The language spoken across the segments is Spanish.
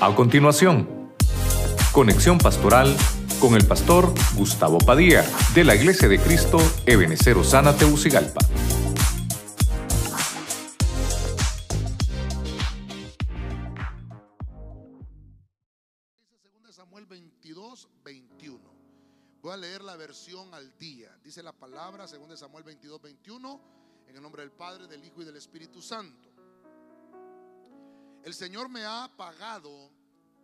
A continuación, conexión pastoral con el pastor Gustavo Padilla de la Iglesia de Cristo Ebenecer Osana Teucigalpa. Samuel 22, 21. Voy a leer la versión al día. Dice la palabra, según Samuel 22, 21, en el nombre del Padre, del Hijo y del Espíritu Santo. El Señor me ha pagado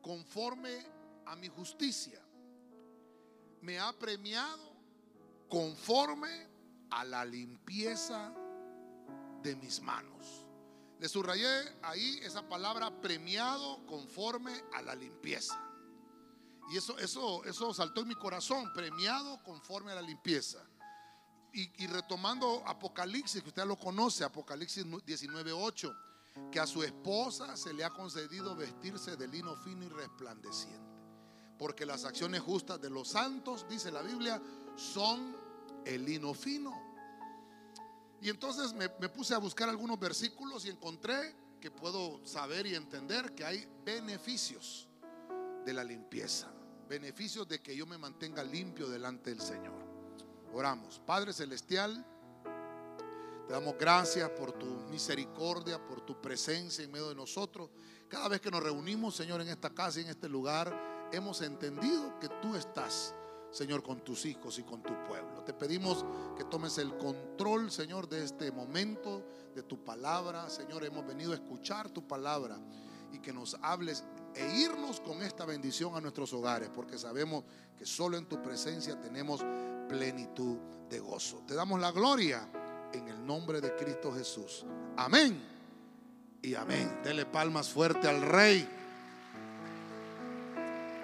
conforme a mi justicia. Me ha premiado conforme a la limpieza de mis manos. Le subrayé ahí esa palabra premiado conforme a la limpieza. Y eso, eso, eso saltó en mi corazón, premiado conforme a la limpieza. Y, y retomando Apocalipsis, que usted lo conoce, Apocalipsis 19.8 que a su esposa se le ha concedido vestirse de lino fino y resplandeciente. Porque las acciones justas de los santos, dice la Biblia, son el lino fino. Y entonces me, me puse a buscar algunos versículos y encontré que puedo saber y entender que hay beneficios de la limpieza, beneficios de que yo me mantenga limpio delante del Señor. Oramos, Padre Celestial. Te damos gracias por tu misericordia, por tu presencia en medio de nosotros. Cada vez que nos reunimos, Señor, en esta casa y en este lugar, hemos entendido que tú estás, Señor, con tus hijos y con tu pueblo. Te pedimos que tomes el control, Señor, de este momento, de tu palabra. Señor, hemos venido a escuchar tu palabra y que nos hables e irnos con esta bendición a nuestros hogares, porque sabemos que solo en tu presencia tenemos plenitud de gozo. Te damos la gloria en el nombre de Cristo Jesús. Amén y amén. Dele palmas fuerte al Rey.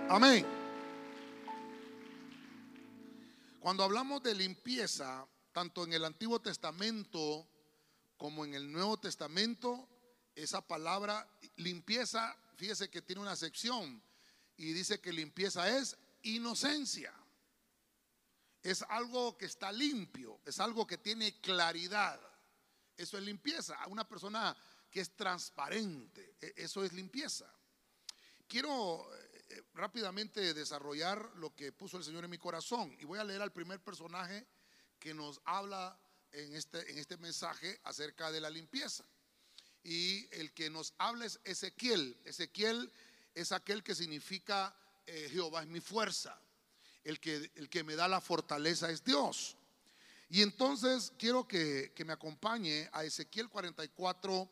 Amén. Cuando hablamos de limpieza, tanto en el Antiguo Testamento como en el Nuevo Testamento, esa palabra limpieza, fíjese que tiene una sección y dice que limpieza es inocencia. Es algo que está limpio, es algo que tiene claridad. Eso es limpieza. Una persona que es transparente, e, eso es limpieza. Quiero eh, rápidamente desarrollar lo que puso el Señor en mi corazón y voy a leer al primer personaje que nos habla en este, en este mensaje acerca de la limpieza. Y el que nos habla es Ezequiel. Ezequiel es aquel que significa eh, Jehová es mi fuerza el que, el que me da la fortaleza es Dios. Y entonces quiero que, me acompañe a Ezequiel 44,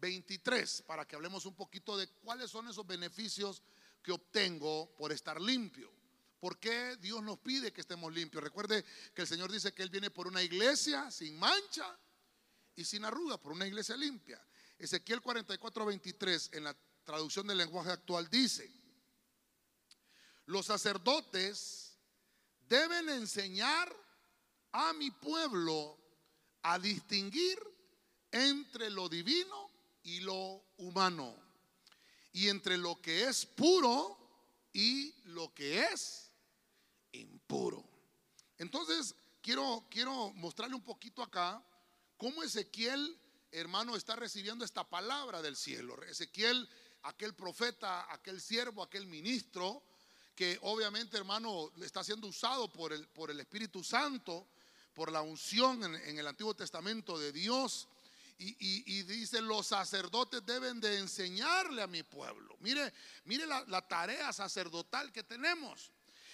23, para que hablemos un poquito de cuáles son esos beneficios que obtengo por estar limpio. ¿Por qué Dios nos pide que estemos limpios? Recuerde que el Señor dice que Él viene por una iglesia sin mancha y sin arruga, por una iglesia limpia. Ezequiel 44, 23, en la traducción del lenguaje actual, dice, los sacerdotes deben enseñar a mi pueblo a distinguir entre lo divino y lo humano, y entre lo que es puro y lo que es impuro. Entonces, quiero, quiero mostrarle un poquito acá cómo Ezequiel, hermano, está recibiendo esta palabra del cielo. Ezequiel, aquel profeta, aquel siervo, aquel ministro, que obviamente, hermano, está siendo usado por el, por el Espíritu Santo, por la unción en, el Antiguo Testamento de Dios. Y, dice, los sacerdotes deben de enseñarle a mi pueblo. Mire, mire la, la tarea sacerdotal que tenemos.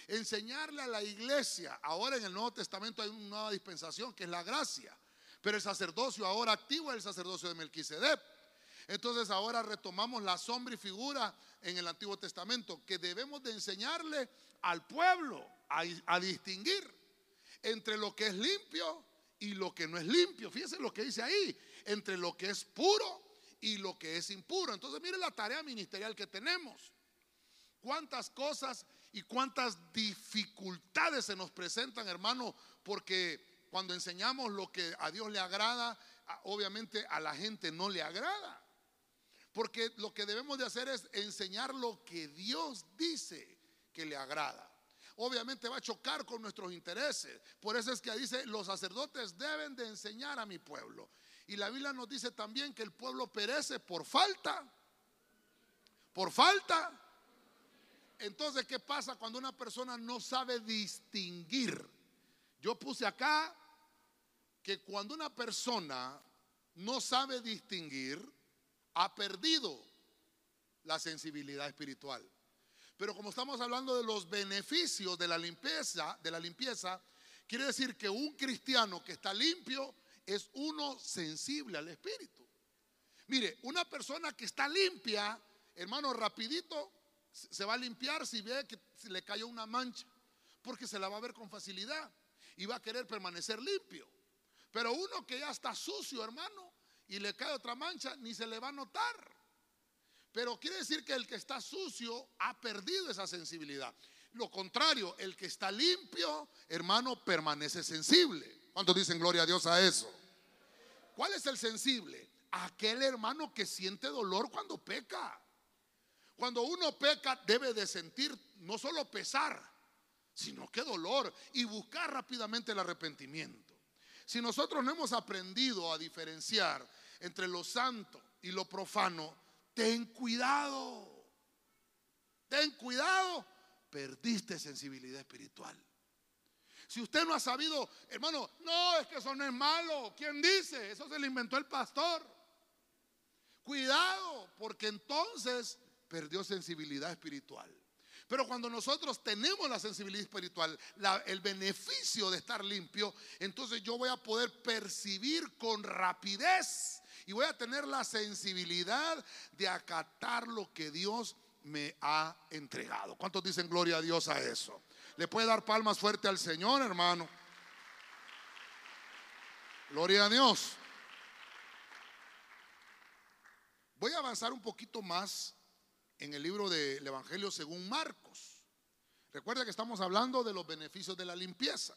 Enseñarle a la iglesia. Ahora en el Nuevo Testamento hay una nueva dispensación que es la gracia. Pero el sacerdocio ahora activo es el sacerdocio de Melquisedec. Entonces ahora retomamos la sombra y figura en el Antiguo Testamento que debemos de enseñarle al pueblo a, distinguir entre lo que es limpio y lo que no es limpio. Fíjense lo que dice ahí, entre lo que es puro y lo que es impuro. Entonces mire la tarea ministerial que tenemos. Cuántas cosas y cuántas dificultades se nos presentan, hermano, porque cuando enseñamos lo que a Dios le agrada, obviamente a la gente no le agrada. Porque lo que debemos de hacer es enseñar lo que Dios dice que le agrada. Obviamente va a chocar con nuestros intereses. Por eso es que dice, los sacerdotes deben de enseñar a mi pueblo. Y la Biblia nos dice también que el pueblo perece por falta, por falta. Entonces, ¿qué pasa cuando una persona no sabe distinguir? Yo puse acá que cuando una persona no sabe distinguir, ha perdido la sensibilidad espiritual. Pero como estamos hablando de los beneficios de la limpieza, de la limpieza, quiere decir que un cristiano que está limpio es uno sensible al espíritu. Mire, una persona que está limpia, hermano, rapidito se va a limpiar si ve que le cayó una mancha, porque se la va a ver con facilidad y va a querer permanecer limpio. Pero uno que ya está sucio, hermano, y le cae otra mancha, ni se le va a notar. Pero quiere decir que el que está sucio ha perdido esa sensibilidad. Lo contrario, el que está limpio, hermano, permanece sensible. ¿Cuántos dicen gloria a Dios a eso? ¿Cuál es el sensible? Aquel hermano que siente dolor cuando peca. Cuando uno peca debe de sentir no solo pesar, sino que dolor y buscar rápidamente el arrepentimiento. Si nosotros no hemos aprendido a diferenciar entre lo santo y lo profano, ten cuidado. Ten cuidado. Perdiste sensibilidad espiritual. Si usted no ha sabido, hermano, no, es que eso no es malo. ¿Quién dice? Eso se lo inventó el pastor. Cuidado, porque entonces perdió sensibilidad espiritual. Pero cuando nosotros tenemos la sensibilidad espiritual, el beneficio de estar limpio, entonces yo voy a poder percibir con rapidez y voy a tener la sensibilidad de acatar lo que Dios me ha entregado. ¿Cuántos dicen gloria a Dios a eso? ¿Le puede dar palmas fuerte al Señor, hermano? Gloria a Dios. Voy a avanzar un poquito más en el libro del Evangelio según Marcos. Recuerda que estamos hablando de los beneficios de la limpieza.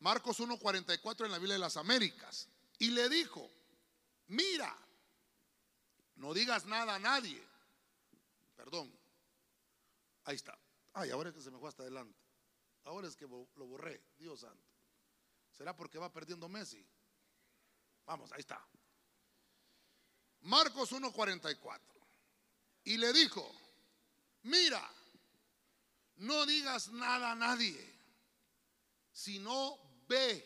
Marcos 1.44 en la Biblia de las Américas. Y le dijo, mira, no digas nada a nadie. Perdón. Ahí está. Ay, ahora es que se me fue hasta adelante. Ahora es que lo borré, Dios santo. ¿Será porque va perdiendo Messi? Vamos, ahí está. Marcos 1:44. Y le dijo, mira, no digas nada a nadie, sino ve,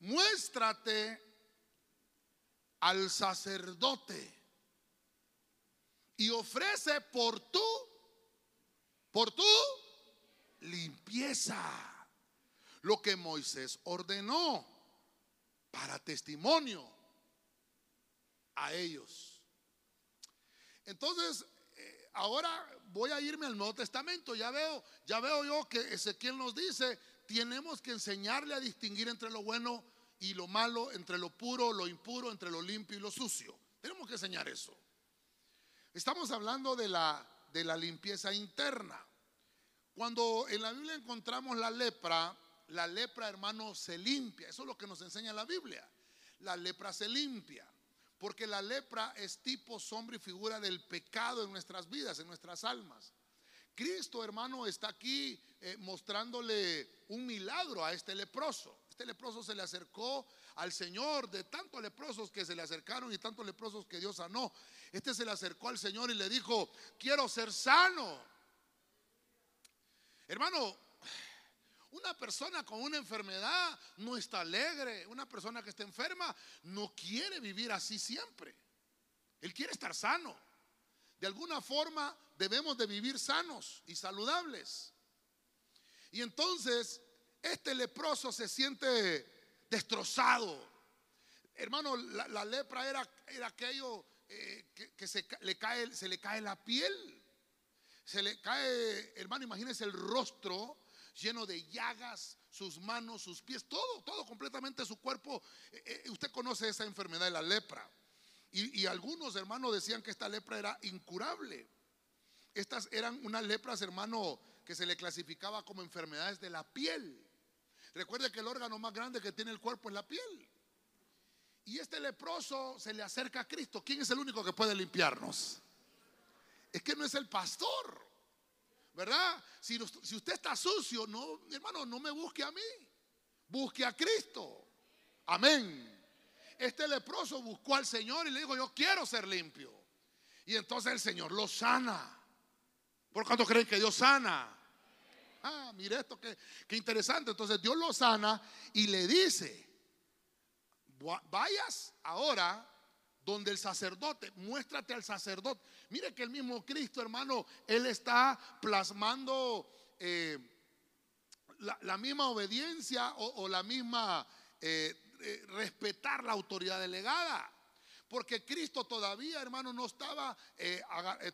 muéstrate al sacerdote y ofrece por tú, por tu limpieza lo que Moisés ordenó para testimonio a ellos. Entonces, eh, ahora voy a irme al Nuevo Testamento. Ya veo, ya veo yo que Ezequiel nos dice, tenemos que enseñarle a distinguir entre lo bueno y lo malo, entre lo puro, lo impuro, entre lo limpio y lo sucio. Tenemos que enseñar eso. Estamos hablando de la, de la limpieza interna. Cuando en la Biblia encontramos la lepra, la lepra, hermano, se limpia. Eso es lo que nos enseña la Biblia. La lepra se limpia. Porque la lepra es tipo, sombra y figura del pecado en nuestras vidas, en nuestras almas. Cristo, hermano, está aquí eh, mostrándole un milagro a este leproso. Este leproso se le acercó al Señor de tantos leprosos que se le acercaron y tantos leprosos que Dios sanó. Este se le acercó al Señor y le dijo, quiero ser sano. Hermano, una persona con una enfermedad no está alegre. Una persona que está enferma no quiere vivir así siempre. Él quiere estar sano. De alguna forma debemos de vivir sanos y saludables. Y entonces este leproso se siente destrozado. Hermano, la, lepra era, era aquello eh, que, se, le cae, se le cae la piel. Se le cae, hermano, imagínese el rostro lleno de llagas, sus manos, sus pies, todo, todo completamente su cuerpo. Eh, eh, usted conoce esa enfermedad de la lepra. Y, algunos hermanos decían que esta lepra era incurable. Estas eran unas lepras, hermano, que se le clasificaba como enfermedades de la piel. Recuerde que el órgano más grande que tiene el cuerpo es la piel. Y este leproso se le acerca a Cristo. ¿Quién es el único que puede limpiarnos? Es que no es el pastor. ¿Verdad? Si, usted está sucio, no, hermano, no me busque a mí, busque a Cristo. Amén. Este leproso buscó al Señor y le dijo, yo quiero ser limpio. Y entonces el Señor lo sana. ¿Por cuánto creen que Dios sana? Ah, mire esto, que, qué interesante. Entonces Dios lo sana y le dice, vayas ahora donde el sacerdote, muéstrate al sacerdote. Mire que el mismo Cristo, hermano, Él está plasmando eh, la, misma obediencia o, la misma eh, eh, respetar la autoridad delegada. Porque Cristo todavía, hermano, no estaba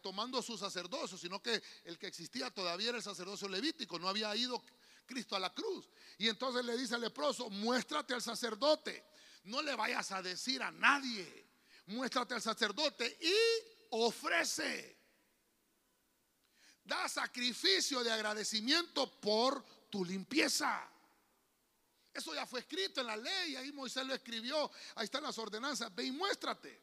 tomando su sacerdocio, sino que el que existía todavía era el sacerdocio levítico, no había ido Cristo a la cruz. Y entonces le dice al leproso, muéstrate al sacerdote, no le vayas a decir a nadie muéstrate al sacerdote y ofrece. Da sacrificio de agradecimiento por tu limpieza. Eso ya fue escrito en la ley, ahí Moisés lo escribió, ahí están las ordenanzas, ve y muéstrate.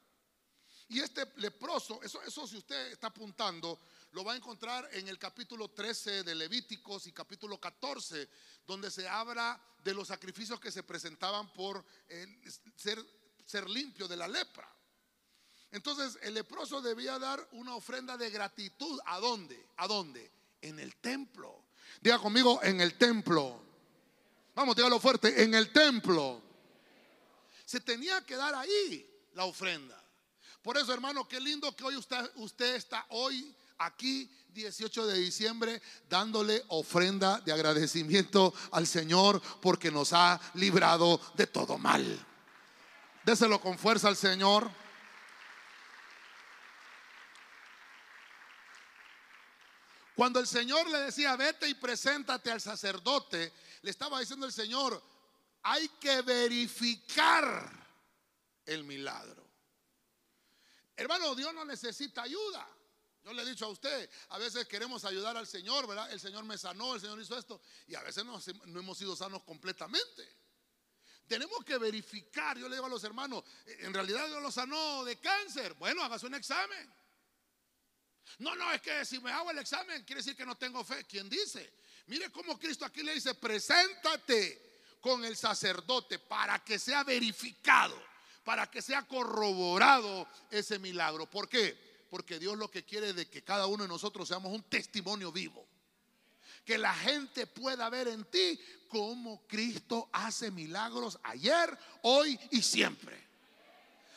Y este leproso, eso, eso si usted está apuntando, lo va a encontrar en el capítulo 13 de Levíticos y capítulo 14, donde se habla de los sacrificios que se presentaban por ser, ser limpio de la lepra. Entonces el leproso debía dar una ofrenda de gratitud. ¿A dónde? ¿A dónde? En el templo. Diga conmigo, en el templo. Vamos, dígalo fuerte, en el templo. Se tenía que dar ahí la ofrenda. Por eso, hermano, qué lindo que hoy usted, usted está hoy aquí 18 de diciembre dándole ofrenda de agradecimiento al Señor porque nos ha librado de todo mal. Déselo con fuerza al Señor. Cuando el Señor le decía, vete y preséntate al sacerdote, le estaba diciendo el Señor, hay que verificar el milagro. Hermano, Dios no necesita ayuda. Yo le he dicho a usted, a veces queremos ayudar al Señor, ¿verdad? El Señor me sanó, el Señor hizo esto, y a veces no, no hemos sido sanos completamente. Tenemos que verificar, yo le digo a los hermanos, en realidad Dios lo sanó de cáncer. Bueno, hágase un examen. No, no, es que si me hago el examen quiere decir que no tengo fe. ¿Quién dice? Mire cómo Cristo aquí le dice, preséntate con el sacerdote para que sea verificado, para que sea corroborado ese milagro. ¿Por qué? Porque Dios lo que quiere es de que cada uno de nosotros seamos un testimonio vivo. Que la gente pueda ver en ti cómo Cristo hace milagros ayer, hoy y siempre.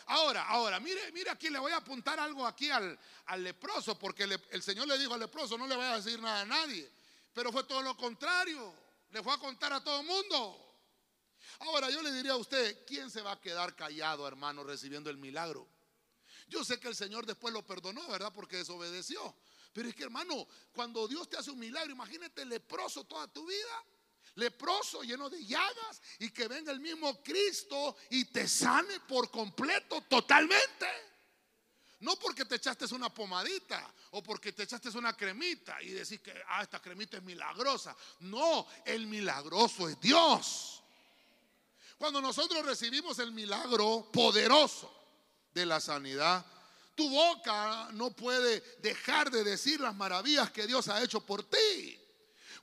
Ahora, ahora, mire, mire aquí, le voy a apuntar algo aquí al, leproso, porque el Señor le dijo al leproso, no le vaya a decir nada a nadie. Pero fue todo lo contrario, le fue a contar a todo el mundo. Ahora, yo le diría a usted, ¿quién se va a quedar callado, hermano, recibiendo el milagro? Yo sé que el Señor después lo perdonó, ¿verdad? Porque desobedeció. Pero es que, hermano, cuando Dios te hace un milagro, imagínate leproso toda tu vida leproso, lleno de llagas, y que venga el mismo Cristo y te sane por completo, totalmente. No porque te echaste una pomadita o porque te echaste una cremita y decís que ah, esta cremita es milagrosa. No, el milagroso es Dios. Cuando nosotros recibimos el milagro poderoso de la sanidad, tu boca no puede dejar de decir las maravillas que Dios ha hecho por ti.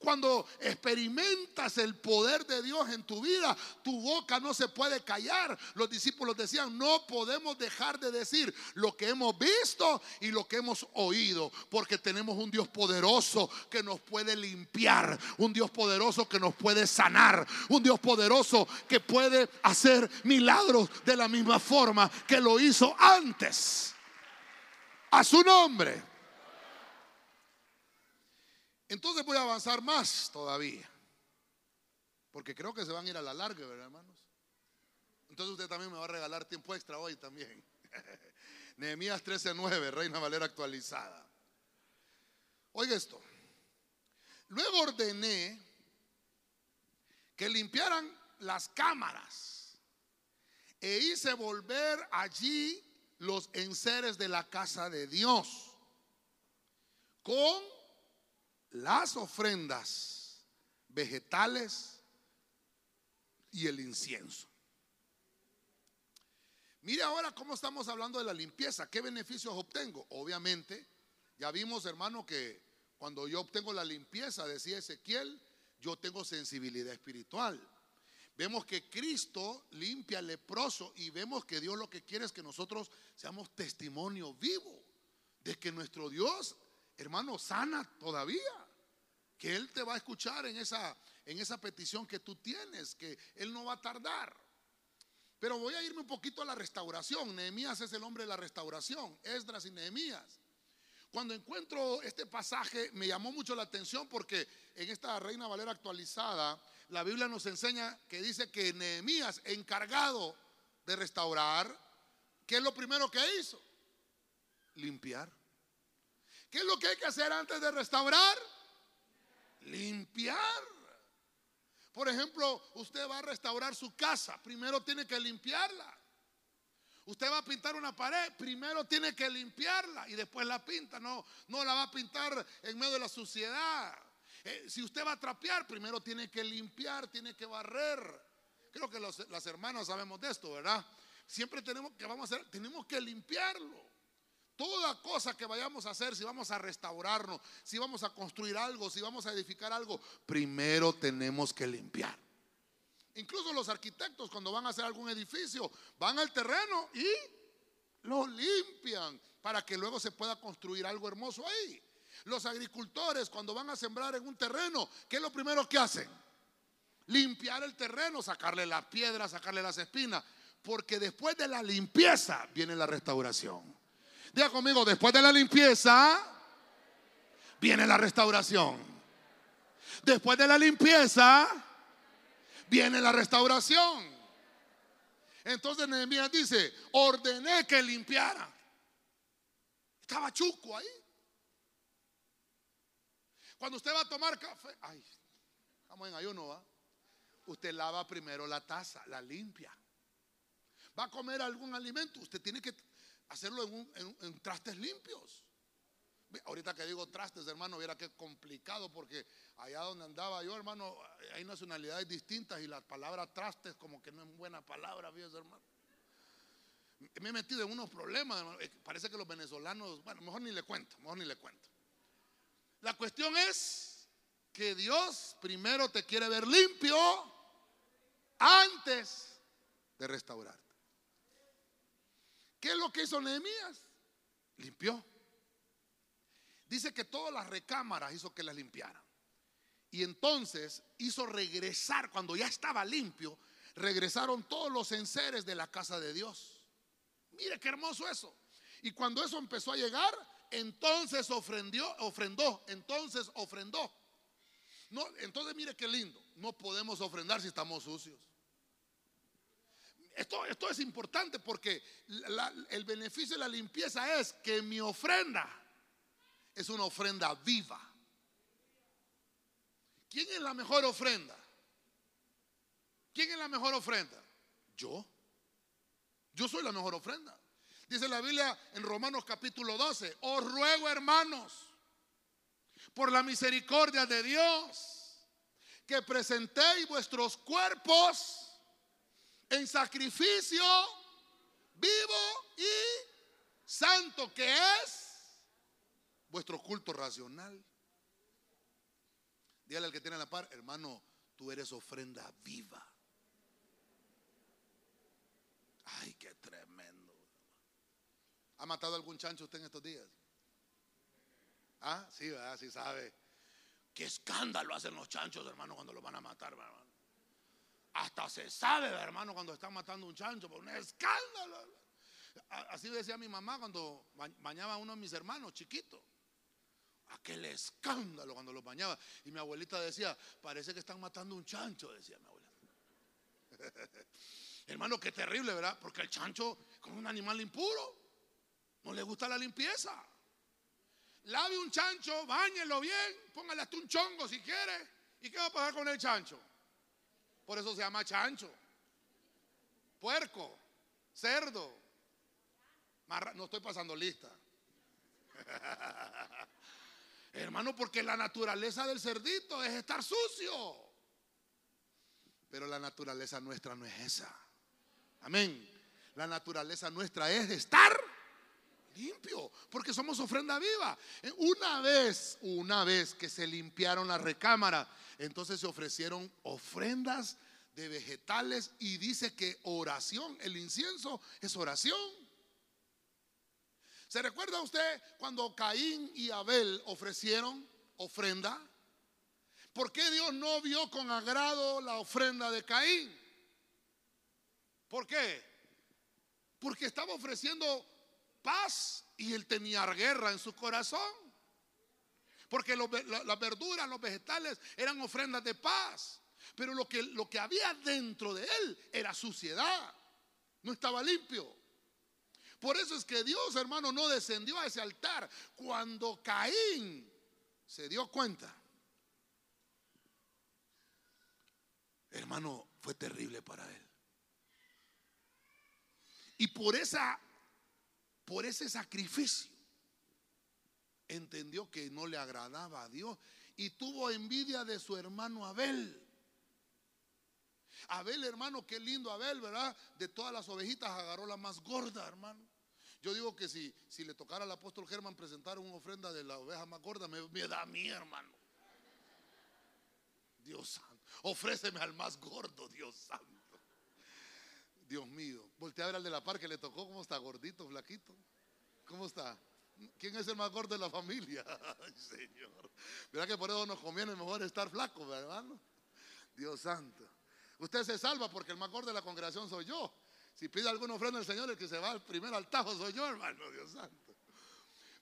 Cuando experimentas el poder de Dios en tu vida, tu boca no se puede callar. Los discípulos decían, no podemos dejar de decir lo que hemos visto y lo que hemos oído, porque tenemos un Dios poderoso que nos puede limpiar, un Dios poderoso que nos puede sanar, un Dios poderoso que puede hacer milagros de la misma forma que lo hizo antes. A su nombre. Entonces voy a avanzar más todavía. Porque creo que se van a ir a la larga, ¿verdad, hermanos? Entonces usted también me va a regalar tiempo extra hoy también. Nehemías 13:9, Reina Valera actualizada. Oiga esto. Luego ordené que limpiaran las cámaras e hice volver allí los enseres de la casa de Dios con las ofrendas vegetales y el incienso. Mire ahora cómo estamos hablando de la limpieza. ¿Qué beneficios obtengo? Obviamente, ya vimos, hermano, que cuando yo obtengo la limpieza, decía Ezequiel, yo tengo sensibilidad espiritual. Vemos que Cristo limpia al leproso y vemos que Dios lo que quiere es que nosotros seamos testimonio vivo de que nuestro Dios, hermano, sana todavía. Que Él te va a escuchar en esa, en esa petición que tú tienes, que Él no va a tardar. Pero voy a irme un poquito a la restauración. Nehemías es el hombre de la restauración, Esdras y Nehemías. Cuando encuentro este pasaje me llamó mucho la atención porque en esta Reina Valera actualizada, la Biblia nos enseña que dice que Nehemías, encargado de restaurar, ¿qué es lo primero que hizo? Limpiar. ¿Qué es lo que hay que hacer antes de restaurar? Limpiar. Por ejemplo, usted va a restaurar su casa, primero tiene que limpiarla. Usted va a pintar una pared, primero tiene que limpiarla y después la pinta, no, no la va a pintar en medio de la suciedad. Eh, si usted va a trapear, primero tiene que limpiar, tiene que barrer. Creo que las hermanas sabemos de esto, ¿verdad? Siempre tenemos que vamos a hacer, tenemos que limpiarlo. Toda cosa que vayamos a hacer, si vamos a restaurarnos, si vamos a construir algo, si vamos a edificar algo, primero tenemos que limpiar. Incluso los arquitectos cuando van a hacer algún edificio, van al terreno y lo limpian para que luego se pueda construir algo hermoso ahí. Los agricultores cuando van a sembrar en un terreno, ¿qué es lo primero que hacen? Limpiar el terreno, sacarle las piedras, sacarle las espinas, porque después de la limpieza viene la restauración. Diga conmigo, después de la limpieza viene la restauración. Después de la limpieza viene la restauración. Entonces Nehemías dice, ordené que limpiara. Estaba chuco ahí. Cuando usted va a tomar café, ay, estamos en ayuno, ¿va? Usted lava primero la taza, la limpia. Va a comer algún alimento, usted tiene que hacerlo en, trastes limpios. Ahorita que digo trastes, hermano, viera qué complicado porque allá donde andaba yo, hermano, hay nacionalidades distintas y la palabra trastes como que no es buena palabra, fíjese, hermano. Me he metido en unos problemas, eh, parece que los venezolanos, bueno, mejor ni le cuento, mejor ni le cuento. La cuestión es que Dios primero te quiere ver limpio antes de restaurar. ¿Qué es lo que hizo Nehemías? Limpió. Dice que todas las recámaras hizo que las limpiaran. Y entonces hizo regresar, cuando ya estaba limpio, regresaron todos los enseres de la casa de Dios. Mire qué hermoso eso. Y cuando eso empezó a llegar, entonces ofrendió, ofrendó, entonces ofrendó. No, entonces mire qué lindo. No podemos ofrendar si estamos sucios. Esto, esto es importante porque el beneficio de la limpieza es que mi ofrenda es una ofrenda viva. ¿Quién es la mejor ofrenda? ¿Quién es la mejor ofrenda? Yo. Yo soy la mejor ofrenda. Dice la Biblia en Romanos capítulo 12, os ruego hermanos, por la misericordia de Dios, que presentéis vuestros cuerpos en sacrificio vivo y santo, que es vuestro culto racional. Dígale al que tiene la par, hermano, tú eres ofrenda viva. Ay, qué tremendo. ¿Ha matado algún chancho usted en estos días? Ah, sí. Sí sabe. Qué escándalo hacen los chanchos, hermano, cuando los van a matar, hermano. Hasta se sabe, hermano, cuando están matando un chancho, por un escándalo. Así decía mi mamá cuando bañaba a uno de mis hermanos, chiquito. Aquel escándalo cuando lo bañaba. Y mi abuelita decía, parece que están matando un chancho, decía mi abuela. Hermano, qué terrible, ¿verdad? Porque el chancho, como un animal impuro, no le gusta la limpieza. Lave un chancho, bañelo bien, póngale hasta un chongo si quiere. ¿Y qué va a pasar con el chancho? Por eso se llama chancho, puerco, cerdo. no estoy pasando lista. Hermano, porque la naturaleza del cerdito es estar sucio. Pero la naturaleza nuestra no es esa. Amén. La naturaleza nuestra es estar limpio, porque somos ofrenda viva. Una vez, una vez que se limpiaron la recámara, entonces se ofrecieron ofrendas de vegetales y dice que oración, el incienso es oración. ¿Se recuerda usted cuando Caín y Abel ofrecieron ofrenda? ¿Por qué Dios no vio con agrado la ofrenda de Caín? ¿Por qué? Porque estaba ofreciendo paz y él tenía guerra en su corazón. Porque las verduras, los vegetales eran ofrendas de paz. Pero lo que, había dentro de él era suciedad. No estaba limpio. Por eso es que Dios, hermano, no descendió a ese altar. Cuando Caín se dio cuenta, hermano, fue terrible para él. Y por esa por ese sacrificio entendió que no le agradaba a Dios y tuvo envidia de su hermano Abel. Abel, hermano, qué lindo Abel, ¿verdad? De todas las ovejitas agarró la más gorda, hermano. Yo digo que si, si le tocara al apóstol Germán presentar una ofrenda de la oveja más gorda, me, me da a mí, hermano. Dios santo, ofréceme al más gordo, Dios santo. Dios mío, voltea a ver al de la par que le tocó, ¿cómo está? Gordito, flaquito. ¿Cómo está? ¿Quién es el más gordo de la familia? Ay, Señor. ¿Verdad que por eso nos conviene mejor estar flacos, hermano? Dios santo. Usted se salva porque el más gordo de la congregación soy yo. Si pide alguna ofrenda al Señor, el que se va al primer altajo soy yo, hermano, Dios santo.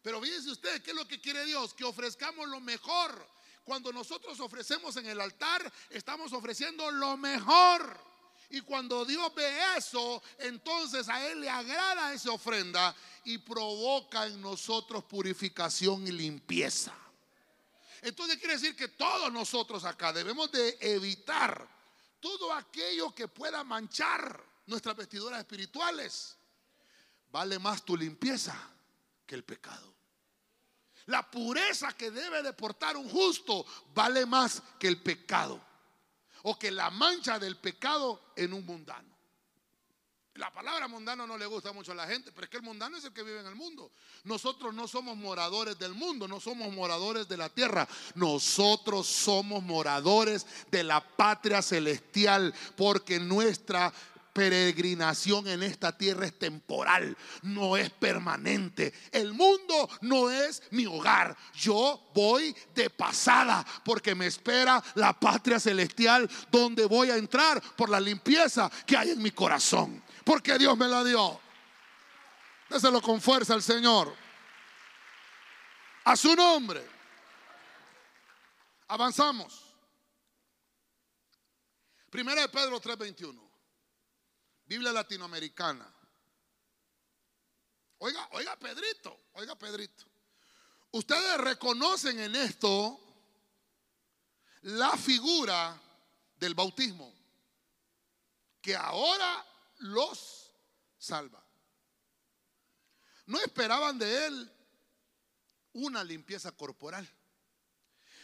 Pero fíjese usted, ¿qué es lo que quiere Dios? Que ofrezcamos lo mejor. Cuando nosotros ofrecemos en el altar, estamos ofreciendo lo mejor. Y cuando Dios ve eso, entonces a Él le agrada esa ofrenda y provoca en nosotros purificación y limpieza. Entonces quiere decir que todos nosotros acá debemos de evitar todo aquello que pueda manchar nuestras vestiduras espirituales. Vale más tu limpieza que el pecado. La pureza que debe de portar un justo vale más que el pecado o que la mancha del pecado en un mundano. La palabra mundano no le gusta mucho a la gente, pero es que el mundano es el que vive en el mundo. Nosotros no somos moradores del mundo, no somos moradores de la tierra. Nosotros somos moradores de la patria celestial, porque nuestra peregrinación en esta tierra es temporal, no es permanente. El mundo no es mi hogar. Yo voy de pasada porque me espera la patria celestial donde voy a entrar por la limpieza que hay en mi corazón. Porque Dios me la dio. Déselo con fuerza al Señor. A su nombre. Avanzamos. Primera de Pedro 3:21. Biblia latinoamericana. Oiga, oiga Pedrito, oiga Pedrito. Ustedes reconocen en esto la figura del bautismo, que ahora los salva. No esperaban de él una limpieza corporal,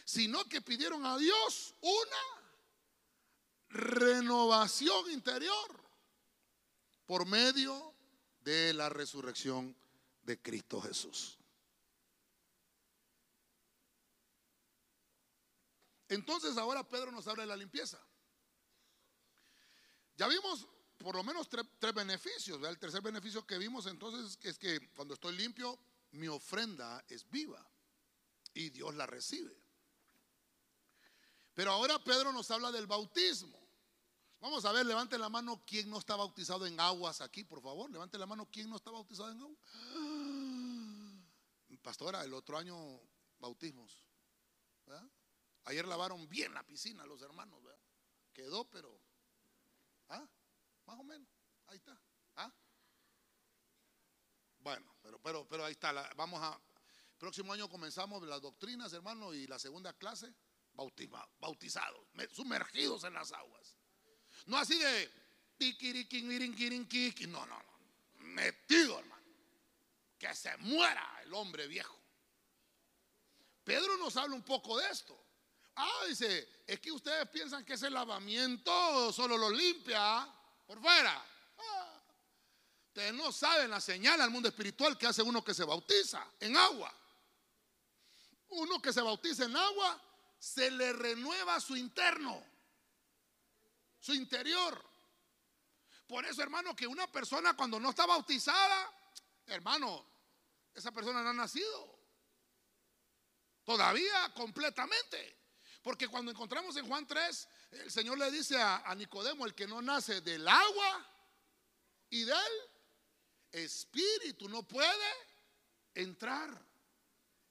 sino que pidieron a Dios una renovación interior por medio de la resurrección de Cristo Jesús. Entonces ahora Pedro nos habla de la limpieza. Ya vimos por lo menos tres, beneficios. El tercer beneficio que vimos entonces es que cuando estoy limpio, mi ofrenda es viva y Dios la recibe. Pero ahora Pedro nos habla del bautismo. Vamos a ver, levante la mano quien no está bautizado en aguas aquí, por favor. Levante la mano quien no está bautizado en agua. Pastora, el otro año bautismos. Ayer lavaron bien la piscina los hermanos. Quedó, pero. ¿ah? Más o menos. Ahí está. ¿ah? Bueno, pero, pero, pero ahí está. vamos a. Próximo año comenzamos las doctrinas, hermano, y la segunda clase, bautizados, sumergidos en las aguas. No así de no, no, no. Metido, hermano. Que se muera el hombre viejo. Pedro nos habla un poco de esto. Ah, dice, es que ustedes piensan que ese lavamiento solo lo limpia por fuera. Ah, ustedes no saben la señal al mundo espiritual que hace uno que se bautiza en agua. Uno que se bautiza en agua, se le renueva su interno su interior. Por eso, hermano, que una persona cuando no está bautizada, hermano, esa persona no ha nacido. Todavía completamente. Porque cuando encontramos en Juan 3, el Señor le dice a, Nicodemo, el que no nace del agua y del espíritu no puede entrar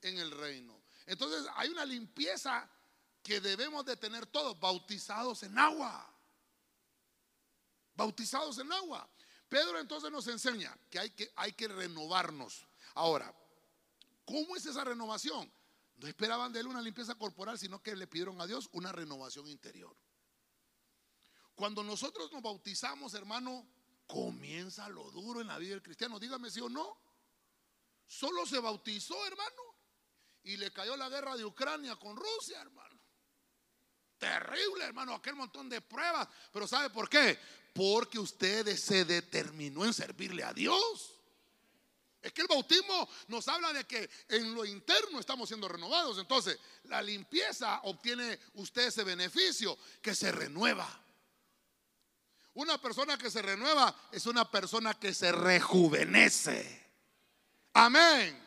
en el reino. Entonces hay una limpieza que debemos de tener todos, bautizados en agua. Bautizados en agua. Pedro entonces nos enseña que hay que, renovarnos. Ahora, ¿cómo es esa renovación? No esperaban de él una limpieza corporal, sino que le pidieron a Dios una renovación interior. Cuando nosotros nos bautizamos, hermano, comienza lo duro en la vida del cristiano. Dígame si o no. Solo se bautizó, hermano, y le cayó la guerra de Ucrania con Rusia, hermano. Terrible, hermano, aquel montón de pruebas. Pero ¿sabe por qué? Porque usted se determinó en servirle a Dios. Es que el bautismo nos habla de que en lo interno estamos siendo renovados. Entonces, la limpieza obtiene usted ese beneficio que se renueva. Una persona que se renueva es una persona que se rejuvenece. Amén.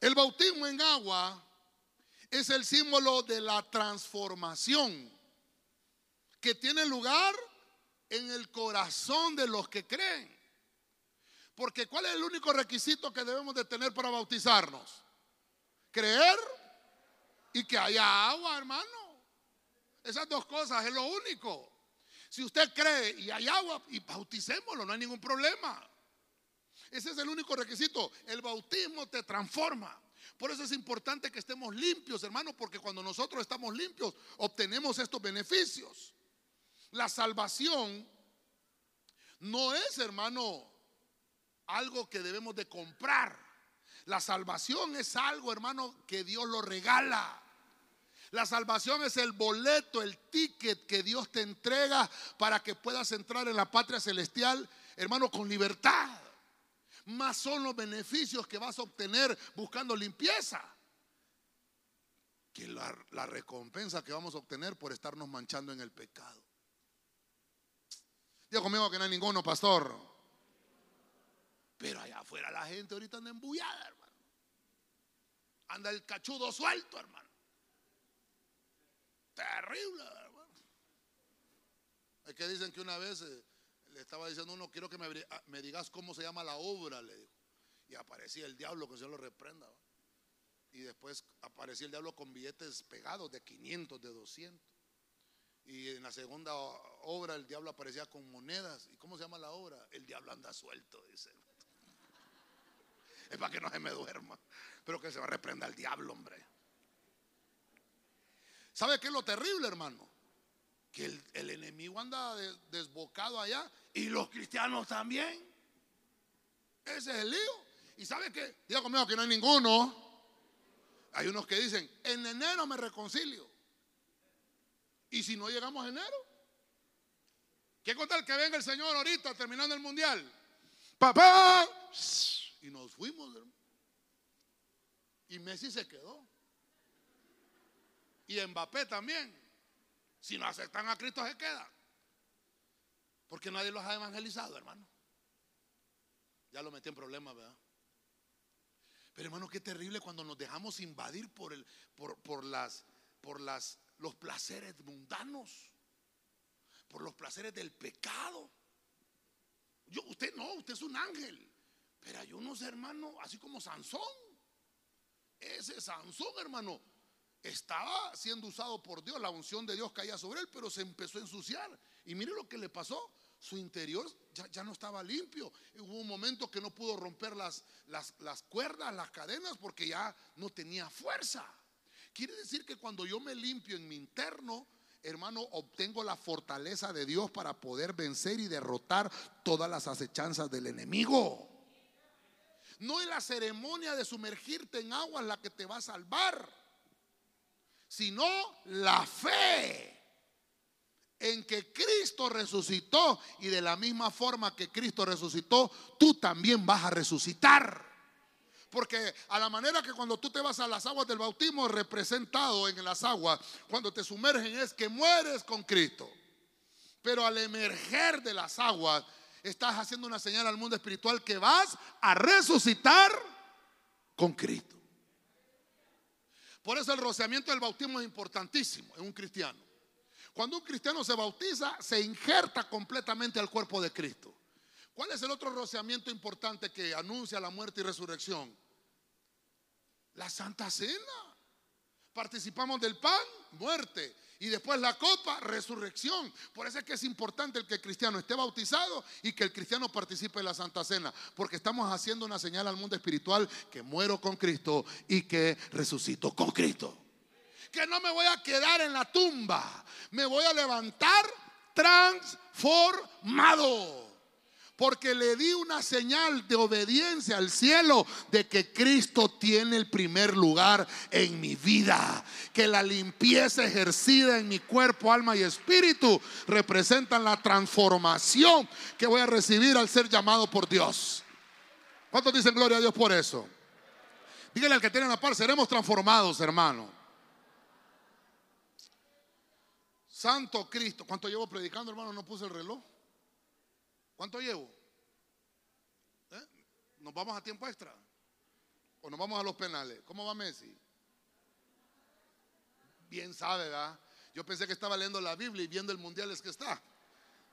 El bautismo en agua es el símbolo de la transformación que tiene lugar en el corazón de los que creen. Porque ¿cuál es el único requisito que debemos de tener para bautizarnos? Creer y que haya agua, hermano. Esas dos cosas es lo único. Si usted cree y hay agua, y bauticémoslo, no hay ningún problema. Ese es el único requisito. El bautismo te transforma. Por eso es importante que estemos limpios, hermano, porque cuando nosotros estamos limpios, obtenemos estos beneficios. La salvación no es, hermano, algo que debemos de comprar. La salvación es algo, hermano, que Dios lo regala. La salvación es el boleto, el ticket que Dios te entrega para que puedas entrar en la patria celestial, hermano, con libertad. Más son los beneficios que vas a obtener buscando limpieza que la, la recompensa que vamos a obtener por estarnos manchando en el pecado. Diga conmigo que no hay ninguno, pastor. Pero allá afuera la gente ahorita anda embullada, hermano. Anda el cachudo suelto, hermano. Terrible, hermano. Es que dicen que una vez eh, le estaba diciendo uno, quiero que ah, me, digas cómo se llama la obra, le dijo. Y aparecía el diablo, que el Señor lo reprenda. Y después aparecía el diablo con billetes pegados de 500, de 200. Y en la segunda obra el diablo aparecía con monedas. ¿Y cómo se llama la obra? El diablo anda suelto, dice es para que no se me duerma. Pero que se va a reprender al diablo, hombre. ¿Sabe qué es lo terrible, hermano? Que el, enemigo anda desbocado allá y los cristianos también. Ese es el lío. ¿Y sabe qué? Diga conmigo que no hay ninguno. Hay unos que dicen, en enero me reconcilio. ¿Y si no llegamos a enero? ¿Qué contar que venga el Señor ahorita terminando el mundial? Papá, y nos fuimos, Y Messi se quedó. Y Mbappé también. Si no aceptan a Cristo se queda. Porque nadie los ha evangelizado, hermano. Ya lo metí en problemas, ¿verdad? Pero hermano, qué terrible cuando nos dejamos invadir por el, por, por las, por las, los placeres mundanos, por los placeres del pecado. Yo, usted no, usted es un ángel. Pero hay unos hermanos, así como Sansón. Ese Sansón, hermano, estaba siendo usado por Dios, la unción de Dios caía sobre él, pero se empezó a ensuciar. Y mire lo que le pasó. Su interior ya, no estaba limpio. Hubo un momento que no pudo romper las, las, las cuerdas, las cadenas, porque ya no tenía fuerza. Quiere decir que cuando yo me limpio en mi interno, hermano, obtengo la fortaleza de Dios para poder vencer y derrotar todas las acechanzas del enemigo. No es la ceremonia de sumergirte en agua la que te va a salvar, sino la fe en que Cristo resucitó y de la misma forma que Cristo resucitó, tú también vas a resucitar. Porque a la manera que cuando tú te vas a las aguas del bautismo representado en las aguas, cuando te sumergen es que mueres con Cristo. Pero al emerger de las aguas, estás haciendo una señal al mundo espiritual que vas a resucitar con Cristo. Por eso el rociamiento del bautismo es importantísimo en un cristiano. Cuando un cristiano se bautiza, se injerta completamente al cuerpo de Cristo. ¿Cuál es el otro rociamiento importante que anuncia la muerte y resurrección? La Santa Cena. Participamos del pan, muerte. Y después la copa, resurrección. Por eso es que es importante el que el cristiano esté bautizado y que el cristiano participe en la Santa Cena. Porque estamos haciendo una señal al mundo espiritual que muero con Cristo y que resucito con Cristo. Que no me voy a quedar en la tumba. Me voy a levantar transformado porque le di una señal de obediencia al cielo de que Cristo tiene el primer lugar en mi vida, que la limpieza ejercida en mi cuerpo, alma y espíritu representan la transformación que voy a recibir al ser llamado por Dios. ¿Cuántos dicen gloria a Dios por eso? Dígale al que tiene la par, seremos transformados, hermano. Santo Cristo. ¿Cuánto llevo predicando, hermano? No puse el reloj. ¿Cuánto llevo? ¿Eh? ¿Nos vamos a tiempo extra? ¿O nos vamos a los penales? ¿Cómo va Messi? Bien sabe, ¿verdad? Yo pensé que estaba leyendo la Biblia y viendo el mundial es que está.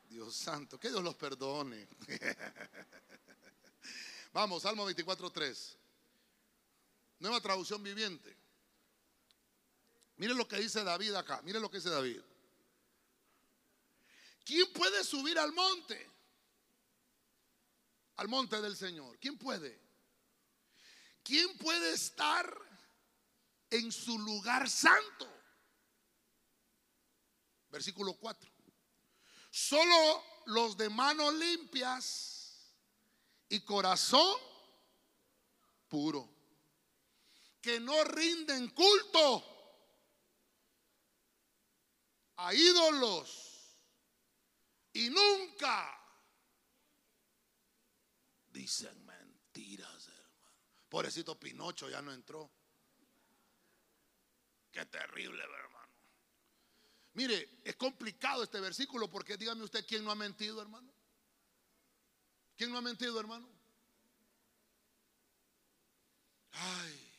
Dios santo, que Dios los perdone. Vamos, Salmo 24.3. Nueva traducción viviente. Mire lo que dice David acá. Mire lo que dice David. ¿Quién puede subir al monte? Al monte del Señor? ¿Quién puede? ¿Quién puede estar en su lugar santo? Versículo 4. Solo los de manos limpias y corazón puro, que no rinden culto a ídolos y nunca Dicen mentiras, hermano. Pobrecito Pinocho ya no entró. Qué terrible, hermano. Mire, es complicado este versículo porque dígame usted quién no ha mentido, hermano. ¿Quién no ha mentido, hermano? Ay.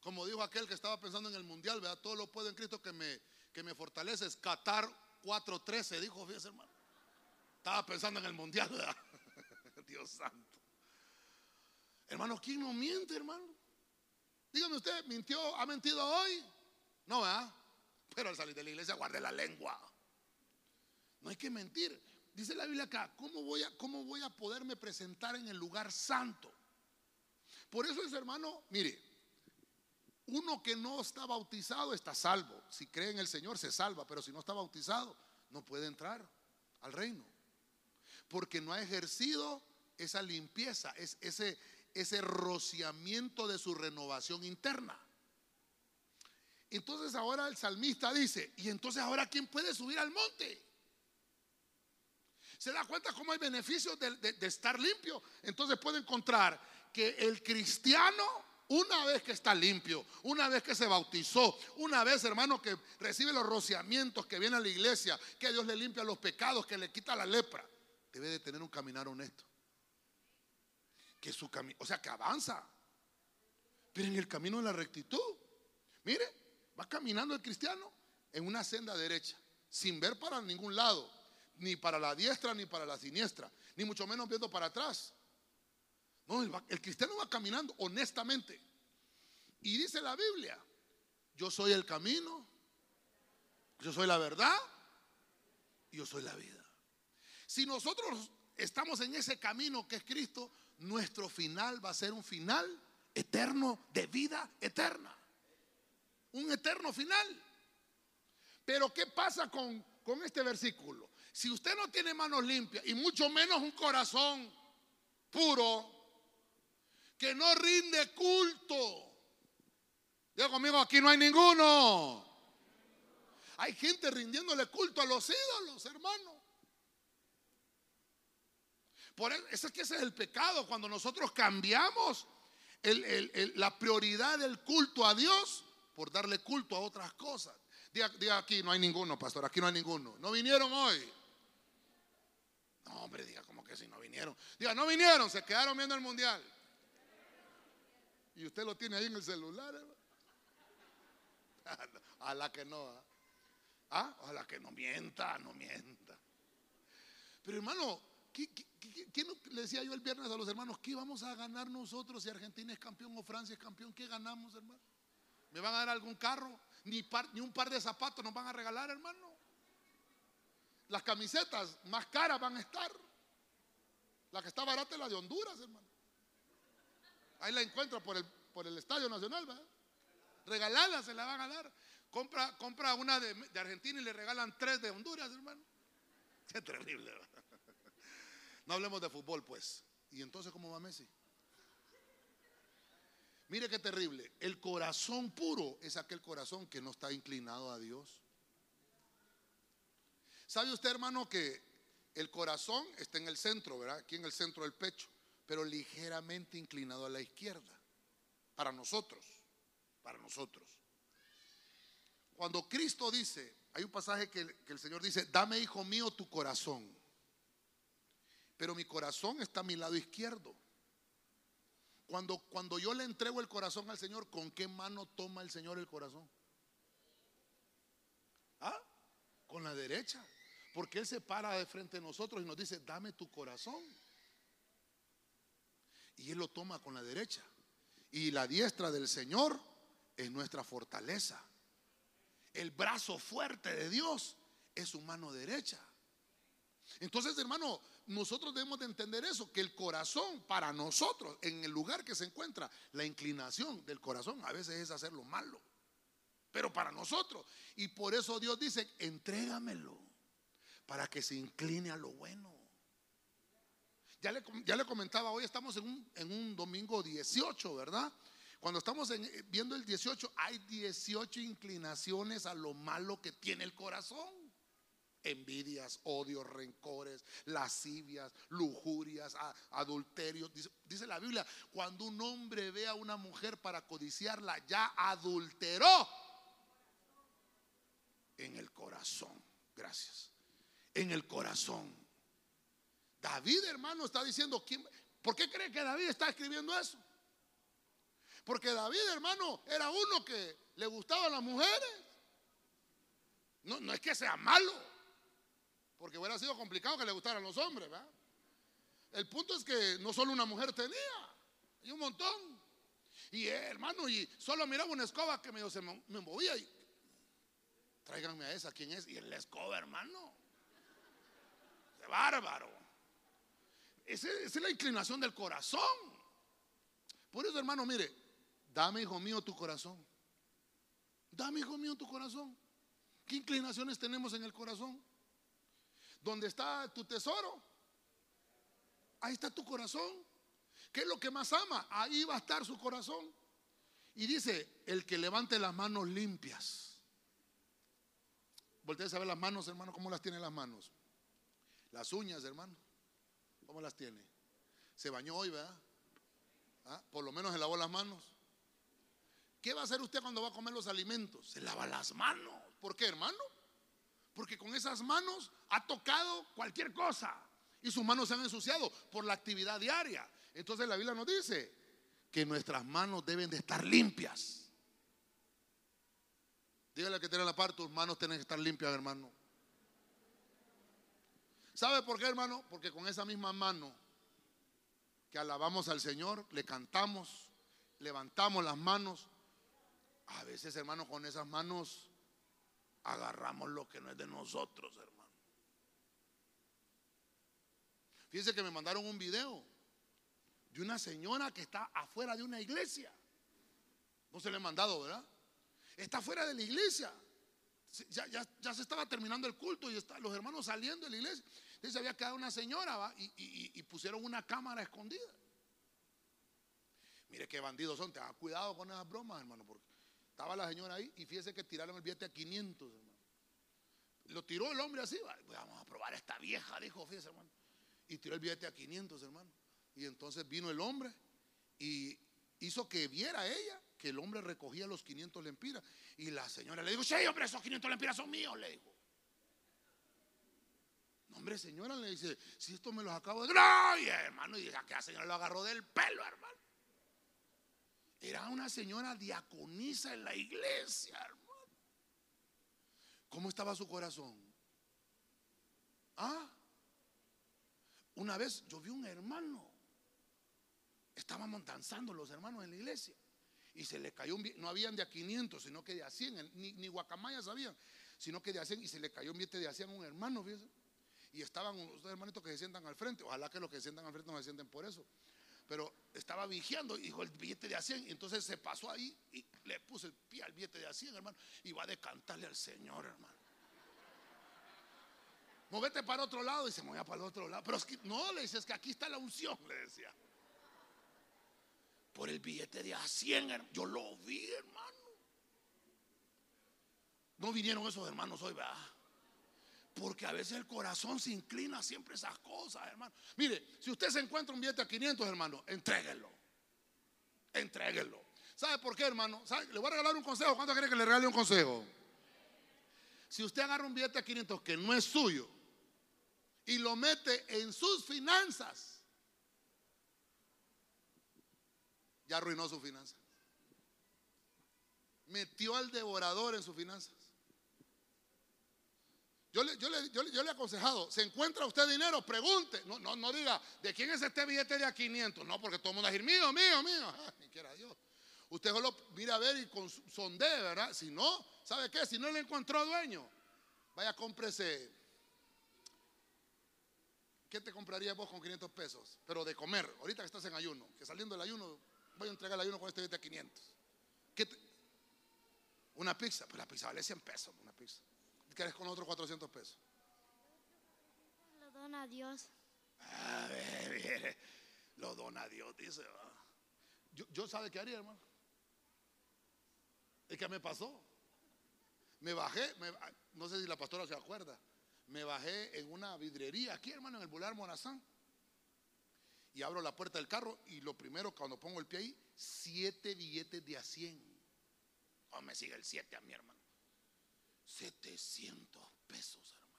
Como dijo aquel que estaba pensando en el mundial, ¿verdad? Todo lo puedo en Cristo que me, que me fortalece. Es Qatar 4:13, dijo, fíjese, hermano. Estaba pensando en el mundial, ¿verdad? Dios santo. Hermano, ¿quién no miente, hermano? Dígame usted, ¿mintió, ha mentido hoy? No, ¿verdad? Pero al salir de la iglesia guarde la lengua. No hay que mentir. Dice la Biblia acá, ¿cómo voy a, cómo voy a poderme presentar en el lugar santo? Por eso es, hermano, mire, uno que no está bautizado está salvo. Si cree en el Señor se salva, pero si no está bautizado no puede entrar al reino. Porque no ha ejercido esa limpieza, es ese, ese rociamiento de su renovación interna. Entonces ahora el salmista dice, y entonces ahora ¿quién puede subir al monte? ¿Se da cuenta cómo hay beneficios de, de estar limpio? Entonces puede encontrar que el cristiano una vez que está limpio, una vez que se bautizó, una vez, hermano, que recibe los rociamientos, que viene a la iglesia, que Dios le limpia los pecados, que le quita la lepra, debe de tener un caminar honesto que su camino, o sea, que avanza, pero en el camino de la rectitud. Mire, va caminando el cristiano en una senda derecha, sin ver para ningún lado, ni para la diestra ni para la siniestra, ni mucho menos viendo para atrás. No, el, cristiano va caminando honestamente. Y dice la Biblia, yo soy el camino, yo soy la verdad y yo soy la vida. Si nosotros estamos en ese camino que es Cristo, nuestro final va a ser un final eterno de vida eterna. Un eterno final. Pero ¿qué pasa con, con este versículo? Si usted no tiene manos limpias y mucho menos un corazón puro, que no rinde culto. Diga conmigo, aquí no hay ninguno. Hay gente rindiéndole culto a los ídolos, hermano. Por eso es que ese es el pecado, cuando nosotros cambiamos la prioridad del culto a Dios por darle culto a otras cosas. Diga, aquí, no hay ninguno, pastor, aquí no hay ninguno. No vinieron hoy. No, hombre, diga como que si no vinieron. Diga, no vinieron, se quedaron viendo el mundial. Y usted lo tiene ahí en el celular. A la que no. ¿Ah? A la que no mienta, no mienta. Pero hermano, ¿qué, le decía yo el viernes a los hermanos? ¿Qué vamos a ganar nosotros si Argentina es campeón o Francia es campeón? ¿Qué ganamos, hermano? ¿Me van a dar algún carro? Ni, un par de zapatos nos van a regalar, hermano. Las camisetas más caras van a estar. La que está barata es la de Honduras, hermano. Ahí la encuentro por el, Estadio Nacional, ¿verdad? Regalada se la van a dar. Compra, una de, Argentina y le regalan tres de Honduras, hermano. Qué terrible. No hablemos de fútbol, pues. ¿Y entonces cómo va Messi? Mire qué terrible. El corazón puro es aquel corazón que no está inclinado a Dios. ¿Sabe usted, hermano, que el corazón está en el centro, ¿verdad? Aquí en el centro del pecho, pero ligeramente inclinado a la izquierda. Para nosotros, para nosotros. Cuando Cristo dice, hay un pasaje que, el Señor dice, dame, hijo mío, tu corazón. Pero mi corazón está a mi lado izquierdo. Cuando, cuando yo le entrego el corazón al Señor, ¿con qué mano toma el Señor el corazón? ¿Ah? Con la derecha. Porque Él se para de frente a nosotros y nos dice, dame tu corazón. Y Él lo toma con la derecha. Y la diestra del Señor es nuestra fortaleza. El brazo fuerte de Dios es su mano derecha. Entonces, hermano, nosotros debemos de entender eso, que el corazón para nosotros, en el lugar que se encuentra, la inclinación del corazón a veces es hacer lo malo. Pero para nosotros. Y por eso Dios dice, entrégamelo para que se incline a lo bueno. Ya le, ya le comentaba, hoy estamos en un, en un domingo 18, ¿verdad? Cuando estamos viendo el 18, hay 18 inclinaciones a lo malo que tiene el corazón. Envidias, odios, rencores, lascivias, lujurias, adulterios. Dice, la Biblia, cuando un hombre ve a una mujer para codiciarla, ya adulteró en el corazón. Gracias en el corazón. David, hermano, está diciendo, ¿por qué cree que David está escribiendo eso? Porque David, hermano, era uno que le gustaban las mujeres. No, no es que sea malo, porque hubiera sido complicado que le gustaran los hombres, ¿verdad? El punto es que no solo una mujer tenía, y un montón. Y eh, hermano, y solo miraba una escoba que me, movía y tráiganme a esa, ¿quién es? Y la escoba, hermano bárbaro. Esa, es la inclinación del corazón. Por eso, hermano, mire, dame, hijo mío, tu corazón. Dame, hijo mío, tu corazón. ¿Qué inclinaciones tenemos en el corazón? ¿Dónde está tu tesoro? Ahí está tu corazón. ¿Qué es lo que más ama? Ahí va a estar su corazón. Y dice, el que levante las manos limpias. Voltea a ver las manos, hermano, cómo las tiene las manos. Las uñas, hermano, ¿cómo las tiene? Se bañó hoy, ¿verdad? ¿Ah? Por lo menos se lavó las manos. ¿Qué va a hacer usted cuando va a comer los alimentos? Se lava las manos. ¿Por qué, hermano? Porque con esas manos ha tocado cualquier cosa y sus manos se han ensuciado por la actividad diaria. Entonces la Biblia nos dice que nuestras manos deben de estar limpias. Dígale que tiene la par, tus manos tienen que estar limpias, hermano. ¿Sabe por qué, hermano? Porque con esa misma mano que alabamos al Señor, le cantamos, levantamos las manos. A veces, hermano, con esas manos agarramos lo que no es de nosotros, hermano. Fíjense que me mandaron un video de una señora que está afuera de una iglesia. No se le he mandado, ¿verdad? Está afuera de la iglesia ya, se estaba terminando el culto y está, los hermanos saliendo de la iglesia. Entonces había quedado una señora Y, pusieron una cámara escondida. Mire qué bandidos son, tenga cuidado con esas bromas, hermano, porque estaba la señora ahí y fíjese que tiraron el billete a 500, hermano. Lo tiró el hombre así, vamos a probar a esta vieja, dijo, fíjese, hermano. Y tiró el billete a 500, hermano. Y entonces vino el hombre y hizo que viera ella que el hombre recogía los 500 lempiras. Y la señora le dijo, sí, hombre, esos 500 lempiras son míos, le dijo. hombre, señora, le dice, si esto me los acabo de... ¡No! hermano, y aquella señora lo agarró del pelo, hermano. Era una señora diaconisa en la iglesia, hermano. ¿Cómo estaba su corazón? Ah, una vez yo vi un hermano. Estábamos danzando los hermanos en la iglesia. Y se le cayó un no habían de a 500, sino que de a 100, ni, ni guacamayas habían, sino que de a 100, y se le cayó un billete de a 100 a un hermano, fíjense. Y estaban unos hermanitos que se sientan al frente, ojalá que los que se sientan al frente no se sienten por eso. Pero estaba vigiando, dijo el billete de a 100, y entonces se pasó ahí y le puso el pie al billete de a 100, hermano, y va a decantarle al Señor, hermano. Movete para otro lado y se movía para el otro lado. Pero es que, no, le dices que aquí está la unción, le decía por el billete de a 100. Yo lo vi, hermano. No vinieron esos hermanos hoy, ¿verdad? Porque a veces el corazón se inclina siempre esas cosas, hermano. Mire, si usted se encuentra un billete a 500, hermano, entréguelo. Entréguelo. ¿Sabe por qué, hermano? Le voy a regalar un consejo. ¿Cuánto quiere que le regale un consejo? Si usted agarra un billete a 500 que no es suyo y lo mete en sus finanzas, ya arruinó su finanza. Metió al devorador en sus finanzas. Yo le, yo, le, yo, le, he aconsejado, ¿se encuentra usted dinero? Pregunte. No, no, no diga, ¿de quién es este billete de a 500? No, porque todo el mundo va a decir, mío, mío, mío. Ni quiera Dios. Usted solo mira a ver y sondee, ¿verdad? Si no, ¿sabe qué? Si no le encontró dueño, vaya, cómprese. ¿Qué te compraría vos con 500 pesos? Pero de comer, ahorita que estás en ayuno, que saliendo del ayuno voy a entregar ayuno con este billete de 500. Una pizza, pues la pizza vale 100 pesos, una pizza. ¿Quieres con otros 400 pesos? Lo dona a Dios. A ver, lo dona a Dios, dice. Yo, yo sabe qué haría, hermano. Es que me pasó. Me bajé, no sé si la pastora se acuerda. Me bajé en una vidrería aquí, hermano, en el Bular Morazán y abro la puerta del carro y lo primero cuando pongo el pie ahí, siete billetes de a 100. Oh, me sigue el 7 a mi hermano. 700 pesos, hermano.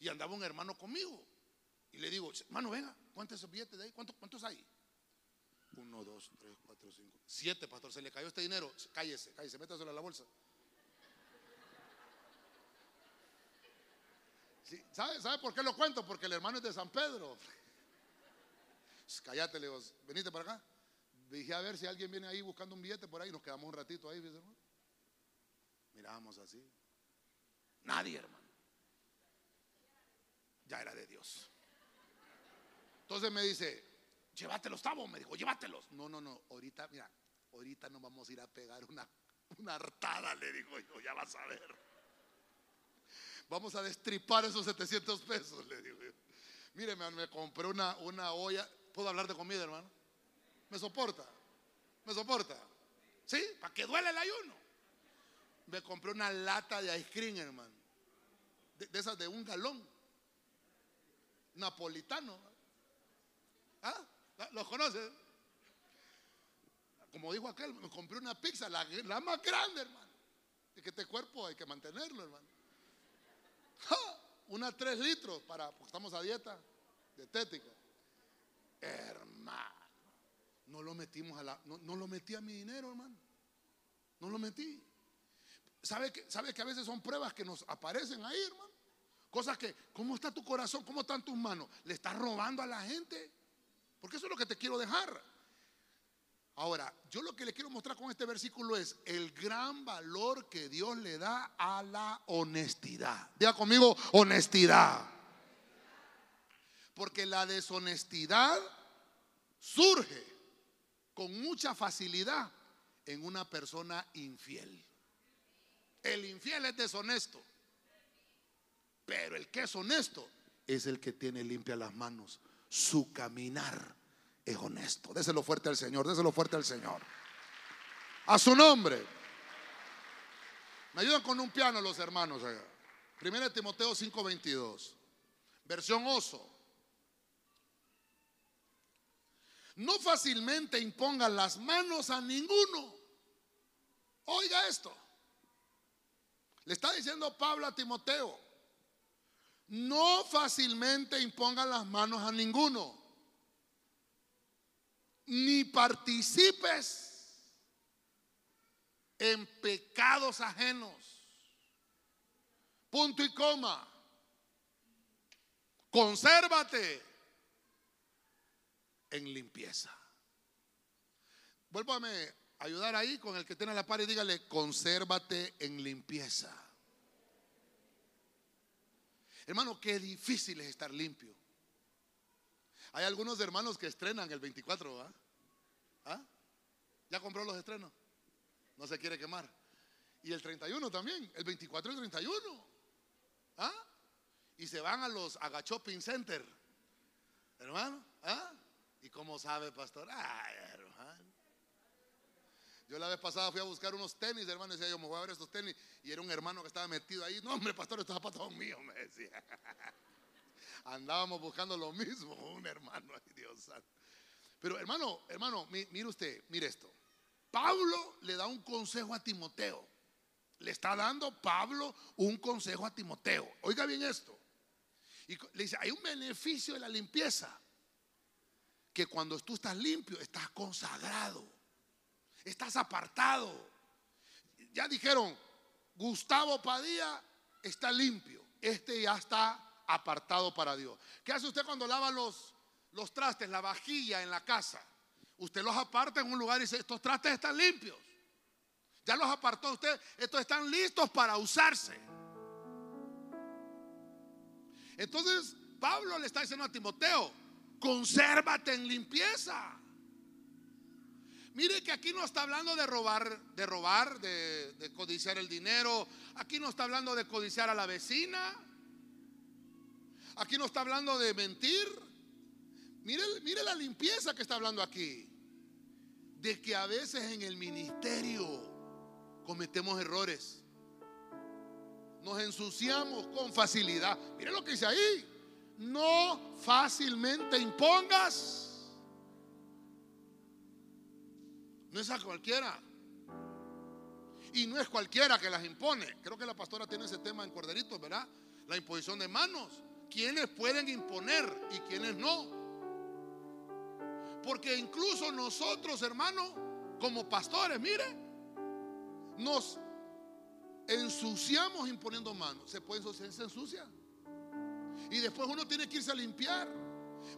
Y andaba un hermano conmigo. Y le digo, hermano, venga, ¿cuántos billetes de ahí? ¿Cuántos, ¿Cuántos hay? Uno, dos, tres, cuatro, cinco. Siete, pastor, se le cayó este dinero. Cállese, cállese, métaselo en la bolsa. ¿sabe, ¿Sabe por qué lo cuento? Porque el hermano es de San Pedro. Cállate, le venite para acá. Dije a ver si alguien viene ahí buscando un billete por ahí. Nos quedamos un ratito ahí, hermano. Así. Nadie, hermano. Ya era de Dios. Entonces me dice, llévatelos, Tavo. Me dijo, llévatelos. No, no, no. Ahorita, mira, ahorita nos vamos a ir a pegar una, una hartada, le digo yo, ya vas a ver. Vamos a destripar esos 700 pesos, le digo yo. Mire, me, compré una, una olla. ¿Puedo hablar de comida, hermano? ¿Me soporta? ¿Me soporta? ¿Sí? Para que duele el ayuno. Me compré una lata de ice cream, hermano. De, esas de un galón. Napolitano. ¿Ah? ¿Los conoces? Como dijo aquel, me compré una pizza, la, más grande, hermano. Y que este cuerpo hay que mantenerlo, hermano. Una tres litros para, porque estamos a dieta dietética. Hermano, no lo metimos a la, no, no, lo metí a mi dinero, hermano. No lo metí. ¿Sabe que, ¿Sabe que a veces son pruebas que nos aparecen ahí, hermano? Cosas que, ¿cómo está tu corazón? ¿Cómo están tus manos? ¿Le estás robando a la gente? Porque eso es lo que te quiero dejar. Ahora, yo lo que le quiero mostrar con este versículo es el gran valor que Dios le da a la honestidad. Diga conmigo, honestidad. Porque la deshonestidad surge con mucha facilidad en una persona infiel. El infiel es deshonesto. Pero el que es honesto es el que tiene limpia las manos. Su caminar es honesto. Déselo fuerte al Señor, déselo fuerte al Señor. A su nombre. Me ayudan con un piano los hermanos allá. Primera Timoteo 5:22. Versión oso. no fácilmente impongan las manos a ninguno. Oiga esto. Le está diciendo Pablo a Timoteo, No fácilmente impongan las manos a ninguno, ni participes en pecados ajenos. Punto y coma. Consérvate en limpieza. Vuélvame ayudar ahí con el que tiene la par y dígale, consérvate en limpieza. Hermano, qué difícil es estar limpio. Hay algunos hermanos que estrenan el 24, ¿ah? ¿Ah? ¿Ya compró los estrenos? No se quiere quemar. Y el 31 también, el 24 y el 31. ¿Ah? Y se van a los Aga Shopping Center. Hermano, ¿ah? ¿Y cómo sabe, pastor? Ay, hermano. Yo la vez pasada fui a buscar unos tenis, hermano, decía yo, me voy a ver estos tenis. Y era un hermano que estaba metido ahí. No, hombre, pastor, estos zapatos son míos, me decía. Andábamos buscando lo mismo, un hermano, ay Dios santo. Pero hermano, hermano, mire usted, mire esto. Pablo le da un consejo a Timoteo. Le está dando Pablo un consejo a Timoteo. Oiga bien esto. Y le dice, hay un beneficio de la limpieza. Que cuando tú estás limpio, estás consagrado estás apartado. Ya dijeron, Gustavo Padilla está limpio, este ya está apartado para Dios. ¿Qué hace usted cuando lava los, los trastes, la vajilla en la casa? Usted los aparta en un lugar y dice, estos trastes están limpios. Ya los apartó usted, estos están listos para usarse. Entonces, Pablo le está diciendo a Timoteo, consérvate en limpieza. Mire que aquí no está hablando de robar, de robar, de, codiciar el dinero. Aquí no está hablando de codiciar a la vecina. Aquí no está hablando de mentir. Mire, mire la limpieza que está hablando aquí. De que a veces en el ministerio cometemos errores. Nos ensuciamos con facilidad. Mire lo que dice ahí. No fácilmente impongas No es a cualquiera. Y no es cualquiera que las impone. Creo que la pastora tiene ese tema en Corderitos, ¿verdad? La imposición de manos. ¿Quiénes pueden imponer y quiénes no? Porque incluso nosotros, hermanos, como pastores, mire, nos ensuciamos imponiendo manos. Se puede ensuciar, se ensucia. Y después uno tiene que irse a limpiar.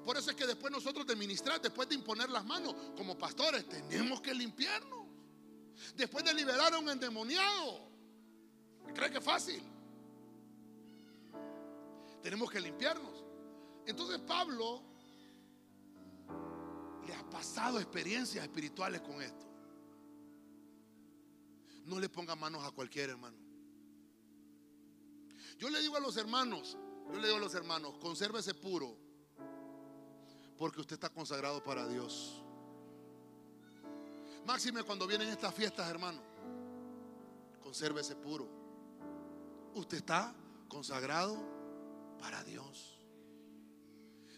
Por eso es que después nosotros de ministrar, después de imponer las manos como pastores, tenemos que limpiarnos. Después de liberar a un endemoniado. ¿Me cree que es fácil? Tenemos que limpiarnos. Entonces Pablo le ha pasado experiencias espirituales con esto. No le ponga manos a cualquier hermano. Yo le digo a los hermanos, yo le digo a los hermanos, consérvese puro porque usted está consagrado para Dios. Máxime cuando vienen estas fiestas, hermano. Consérvese puro. Usted está consagrado para Dios.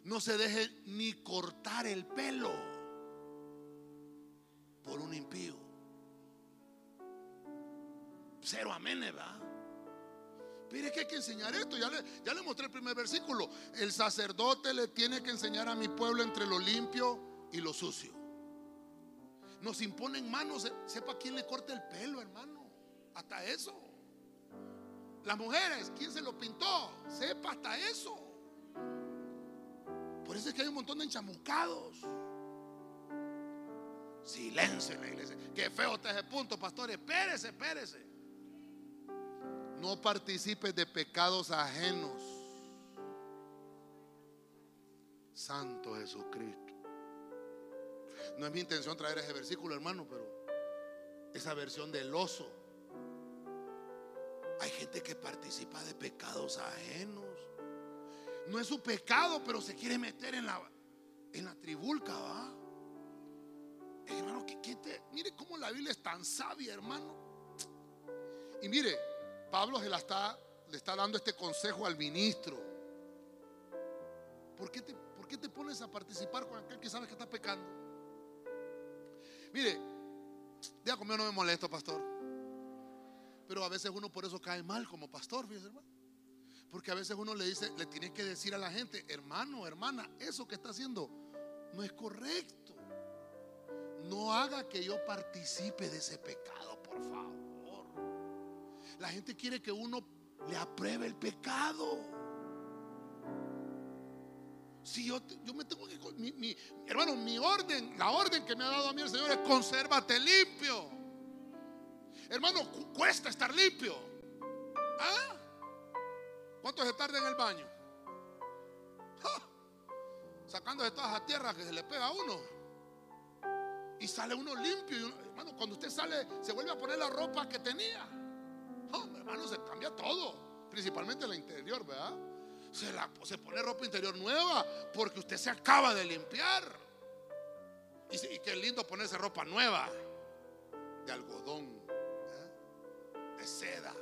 No se deje ni cortar el pelo por un impío. Cero amén, ¿verdad? Mire que hay que enseñar esto. Ya le, ya le mostré el primer versículo. El sacerdote le tiene que enseñar a mi pueblo entre lo limpio y lo sucio. Nos imponen manos. Sepa quién le corta el pelo, hermano. Hasta eso. Las mujeres, ¿quién se lo pintó? Sepa hasta eso. Por eso es que hay un montón de enchamucados. Silencio en la iglesia. Qué feo está ese punto, pastor. Espérese, espérese. No participes de pecados ajenos. Santo Jesucristo. No es mi intención traer ese versículo, hermano, pero esa versión del oso. Hay gente que participa de pecados ajenos. No es su pecado, pero se quiere meter en la, en la tribulca, ¿va? Hermano, mire cómo la Biblia es tan sabia, hermano. Y mire, Pablo se la está, le está dando este consejo al ministro. ¿Por qué, te, ¿Por qué te pones a participar con aquel que sabes que está pecando? Mire, ya conmigo no me molesto, pastor. Pero a veces uno por eso cae mal como pastor, fíjese, hermano. Porque a veces uno le dice, le tiene que decir a la gente, hermano, hermana, eso que está haciendo no es correcto. No haga que yo participe de ese pecado, por favor. La gente quiere que uno le apruebe el pecado. Si yo, yo me tengo que. Mi, hermano, mi orden, la orden que me ha dado a mí el Señor es consérvate limpio. Hermano, cu- cuesta estar limpio. ¿Ah? ¿Cuánto se tarda en el baño? Sacándose todas las tierras que se le pega a uno. Y sale uno limpio. hermano, cuando usted sale, se vuelve a poner la ropa que tenía. ¡Ja! hermano, se cambia todo. Principalmente el interior, ¿verdad? Se, la, se pone ropa interior nueva porque usted se acaba de limpiar. Y, qué lindo ponerse ropa nueva. De algodón. ¿verdad? De seda.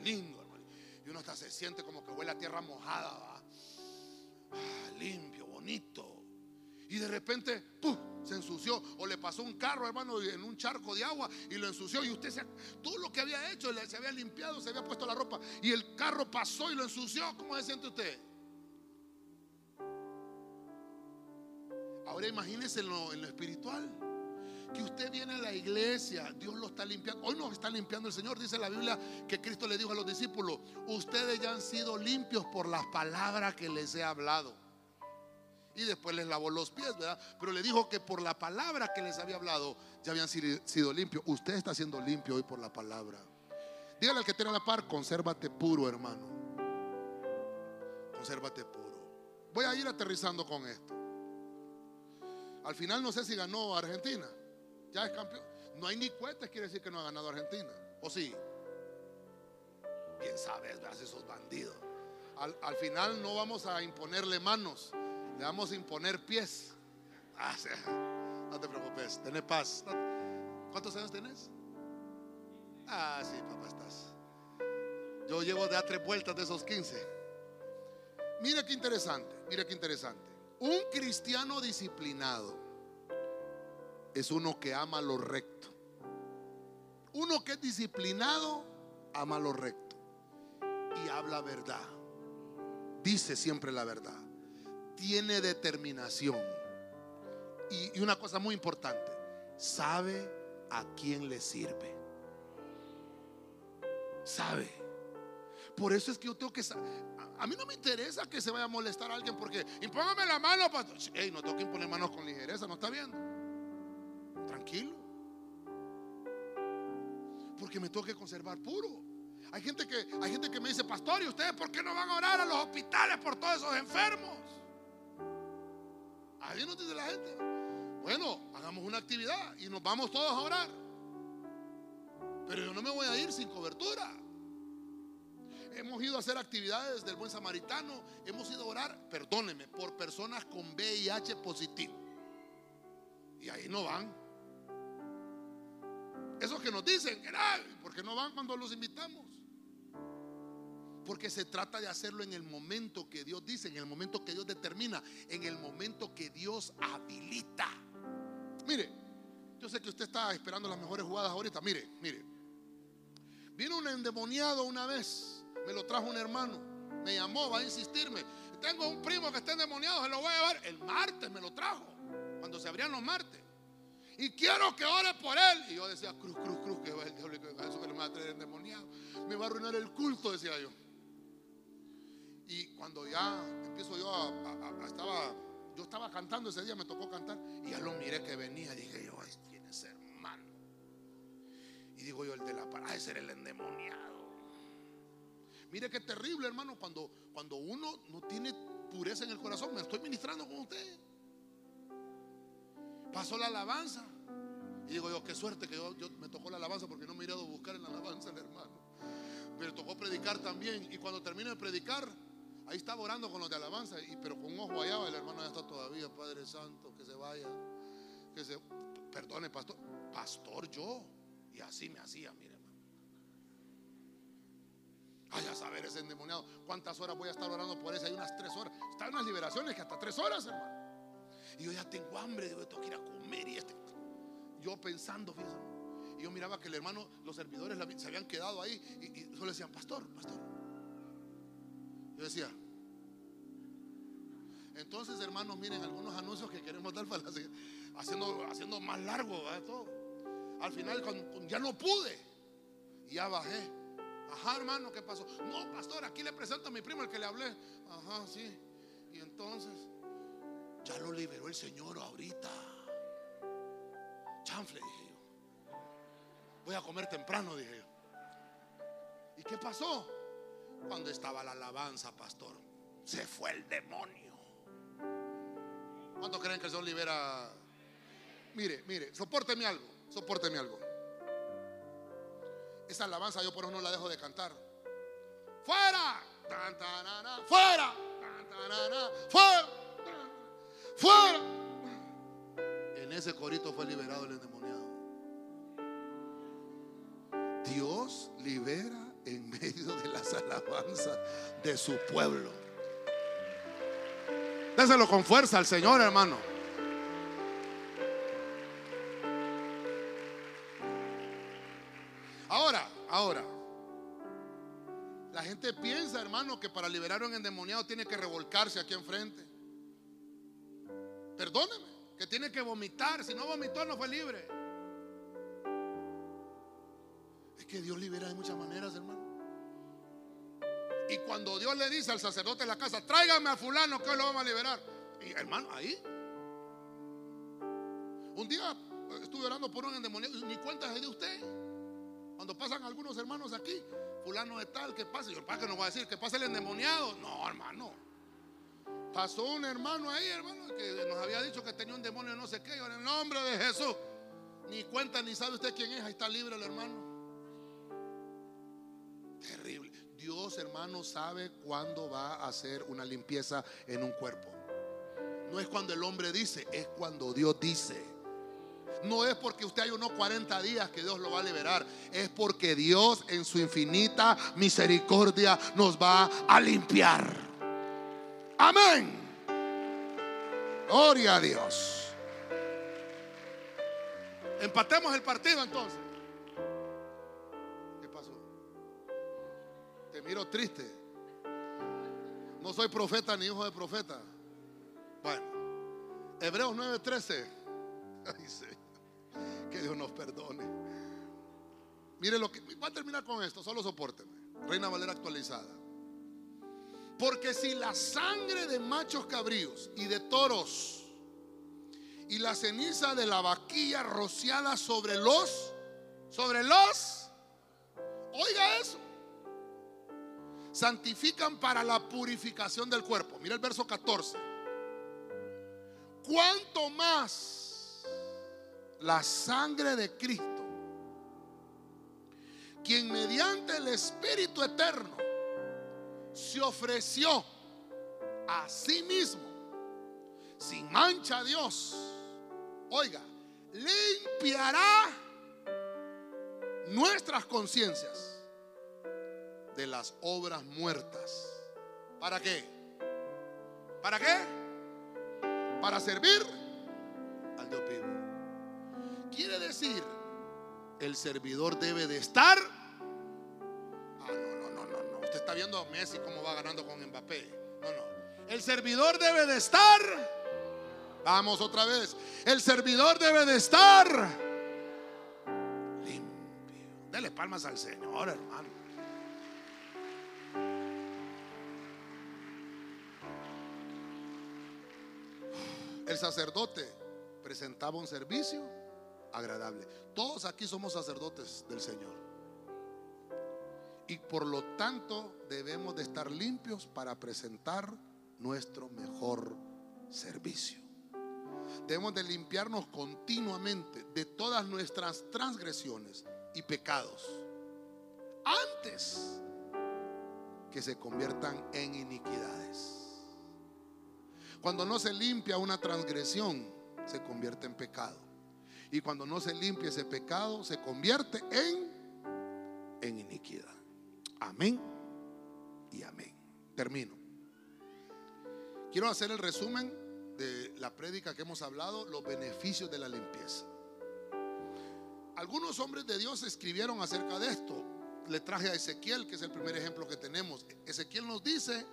Lindo, hermano. Y uno hasta se siente como que huele a tierra mojada. ¿va? Ah, limpio, bonito. Y de repente, ¡pum! se ensució. O le pasó un carro, hermano, en un charco de agua y lo ensució. Y usted se, todo lo que había hecho, se había limpiado, se había puesto la ropa. Y el carro pasó y lo ensució. ¿Cómo se siente usted? Ahora imagínese en lo, en lo espiritual. Que usted viene a la iglesia, Dios lo está limpiando. Hoy nos está limpiando el Señor. Dice la Biblia que Cristo le dijo a los discípulos: Ustedes ya han sido limpios por las palabras que les he hablado. Y después les lavó los pies, ¿verdad? Pero le dijo que por la palabra que les había hablado ya habían sido limpios. Usted está siendo limpio hoy por la palabra. Dígale al que tiene la par: Consérvate puro, hermano. Consérvate puro. Voy a ir aterrizando con esto. Al final no sé si ganó Argentina. Ya es campeón. No hay ni cohetes, quiere decir que no ha ganado Argentina. ¿O sí? Bien sabes, veas esos bandidos. Al, al final no vamos a imponerle manos, vamos a imponer pies. Ah, sí. no te preocupes, tenés paz. ¿Cuántos años tenés? Ah, sí, papá, estás. Yo llevo de a tres vueltas de esos 15. Mira qué interesante, mira qué interesante. Un cristiano disciplinado es uno que ama lo recto. Uno que es disciplinado ama lo recto y habla verdad. Dice siempre la verdad. Tiene determinación. Y, una cosa muy importante, sabe a quién le sirve. Sabe. Por eso es que yo tengo que a mí no me interesa que se vaya a molestar a alguien porque impóngame la mano, pastor. Ey, no tengo que imponer manos con ligereza, ¿no está viendo? Tranquilo. Porque me tengo que conservar puro. Hay gente que, hay gente que me dice, pastor, ¿y ustedes por qué no van a orar a los hospitales por todos esos enfermos? Ahí nos dice la gente. Bueno, hagamos una actividad y nos vamos todos a orar. Pero yo no me voy a ir sin cobertura. Hemos ido a hacer actividades del buen samaritano. Hemos ido a orar, perdónenme, por personas con VIH positivo. Y ahí no van. Esos que nos dicen, ¿por qué no van cuando los invitamos? Porque se trata de hacerlo en el momento que Dios dice, en el momento que Dios determina, en el momento que Dios habilita. Mire, yo sé que usted está esperando las mejores jugadas ahorita. Mire, mire. Vino un endemoniado una vez, me lo trajo un hermano, me llamó, va a insistirme. Tengo un primo que está endemoniado, se lo voy a llevar. El martes me lo trajo, cuando se abrían los martes. Y quiero que ore por él. Y yo decía, cruz, cruz, cruz, que va el diablo, que eso que va a traer endemoniado. Me va a arruinar el culto, decía yo. Y cuando ya empiezo yo a, estaba, yo estaba cantando ese día, me tocó cantar. Y ya lo miré que venía. Dije yo, ay, quién es hermano. Y digo yo, el de la parada, ese era el endemoniado. Mire qué terrible, hermano, cuando, cuando uno no tiene pureza en el corazón. Me estoy ministrando con usted. Pasó la alabanza. Y digo yo, qué suerte que yo, yo- me tocó la alabanza porque no me he ido a buscar en la alabanza el hermano. Me tocó predicar también. Y cuando termino de predicar, ahí estaba orando con los de alabanza. Pero con un ojo allá, el hermano ya está todavía, Padre Santo, que se vaya. Que se. Perdone, pastor. Pastor yo. Y así me hacía, mire, hermano. Ay, a saber ese endemoniado. ¿Cuántas horas voy a estar orando por ese? Hay unas tres horas. Están unas liberaciones que hasta tres horas, hermano. Y yo ya tengo hambre, digo, tengo que ir a comer y este. Yo pensando, fíjense. Y yo miraba que el hermano, los servidores se habían quedado ahí y, y solo decían, pastor, pastor. Yo decía, entonces hermanos, miren algunos anuncios que queremos dar para la- haciendo, haciendo más largo ¿verdad? todo. Al final cuando- ya no pude, ya bajé. Ajá, hermano, ¿qué pasó? No, pastor, aquí le presento a mi primo el que le hablé. Ajá, sí. Y entonces, ya lo liberó el Señor ahorita. Chanfle, dije yo. Voy a comer temprano, dije yo. ¿Y qué pasó? Cuando estaba la alabanza, pastor, se fue el demonio. ¿Cuántos creen que el Señor libera? Mire, mire, sopórteme algo, sopórteme algo. Esa alabanza yo por eso no la dejo de cantar. ¡Fuera! Tan, tarara, ¡Fuera! Tan, tarara, ¡Fuera! Tan, ¡Fuera! En ese corito fue liberado el endemoniado. Dios libera en medio de las alabanzas de su pueblo. Déselo con fuerza al Señor, hermano. Ahora, ahora. La gente piensa, hermano, que para liberar a un endemoniado tiene que revolcarse aquí enfrente. Perdóneme, que tiene que vomitar. Si no vomitó, no fue libre. Es que Dios libera de muchas maneras, hermano. Y cuando Dios le dice al sacerdote de la casa, tráigame a fulano que hoy lo vamos a liberar. Y hermano, ahí. Un día eh, estuve orando por un endemoniado ni cuenta se dio usted. Cuando pasan algunos hermanos aquí, fulano de tal, que pasa. Y yo, ¿para que no va a decir que pasa el endemoniado? No, hermano. Pasó un hermano ahí, hermano, que nos había dicho que tenía un demonio no sé qué. En el nombre de Jesús, ni cuenta ni sabe usted quién es. Ahí está libre el hermano. Terrible. Dios, hermano, sabe cuándo va a hacer una limpieza en un cuerpo. No es cuando el hombre dice, es cuando Dios dice. No es porque usted hay unos 40 días que Dios lo va a liberar. Es porque Dios en su infinita misericordia nos va a limpiar. Amén. Gloria a Dios. Empatemos el partido entonces. Miro triste. No soy profeta ni hijo de profeta. Bueno, Hebreos 9:13. Ay, Señor. Que Dios nos perdone. Mire lo que. Voy a terminar con esto, solo soporteme. Reina Valera actualizada. Porque si la sangre de machos cabríos y de toros y la ceniza de la vaquilla rociada sobre los, sobre los, oiga eso, santifican para la purificación del cuerpo. Mira el verso 14. ¿Cuánto más la sangre de Cristo, quien mediante el Espíritu Eterno se ofreció a sí mismo, sin mancha Dios, oiga, limpiará nuestras conciencias de las obras muertas. ¿Para qué? ¿Para qué? Para servir al Dios vivo. Quiere decir, el servidor debe de estar. Ah, no, no, no, no, no. Usted está viendo a Messi cómo va ganando con Mbappé. No, no. El servidor debe de estar. Vamos otra vez. El servidor debe de estar limpio. Dele palmas al Señor, hermano. El sacerdote presentaba un servicio agradable. Todos aquí somos sacerdotes del Señor. Y por lo tanto debemos de estar limpios para presentar nuestro mejor servicio. Debemos de limpiarnos continuamente de todas nuestras transgresiones y pecados antes que se conviertan en iniquidades. Cuando no se limpia una transgresión, se convierte en pecado. Y cuando no se limpia ese pecado, se convierte en, en iniquidad. Amén y amén. Termino. Quiero hacer el resumen de la prédica que hemos hablado, los beneficios de la limpieza. Algunos hombres de Dios escribieron acerca de esto. Le traje a Ezequiel, que es el primer ejemplo que tenemos. Ezequiel nos dice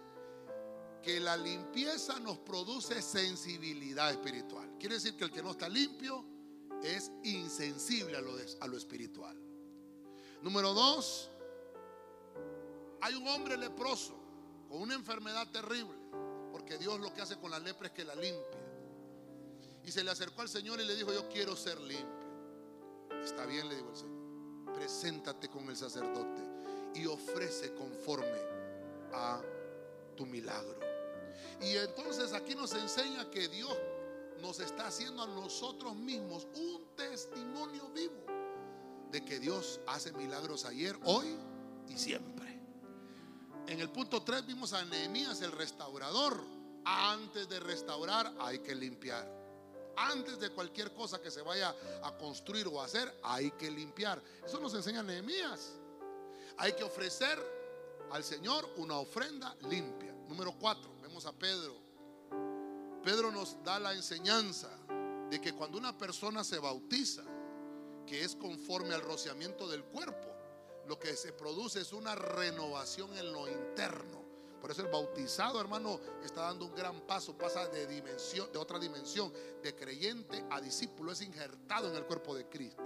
que la limpieza nos produce sensibilidad espiritual. Quiere decir que el que no está limpio es insensible a lo, espiritual. Número dos, hay un hombre leproso con una enfermedad terrible, porque Dios lo que hace con la lepra es que la limpia. Y se le acercó al Señor y le dijo, yo quiero ser limpio. Está bien, le dijo el Señor. Preséntate con el sacerdote y ofrece conforme a tu milagro. Y entonces aquí nos enseña que Dios nos está haciendo a nosotros mismos un testimonio vivo de que Dios hace milagros ayer, hoy y siempre. En el punto 3 vimos a Nehemías el restaurador. Antes de restaurar hay que limpiar. Antes de cualquier cosa que se vaya a construir o hacer, hay que limpiar. Eso nos enseña Nehemías. Hay que ofrecer al Señor una ofrenda limpia. Número 4, vemos a Pedro. Pedro nos da la enseñanza de que cuando una persona se bautiza, que es conforme al rociamiento del cuerpo, lo que se produce es una renovación en lo interno. Por eso el bautizado, hermano, está dando un gran paso, pasa de dimensión, de otra dimensión, de creyente a discípulo, es injertado en el cuerpo de Cristo.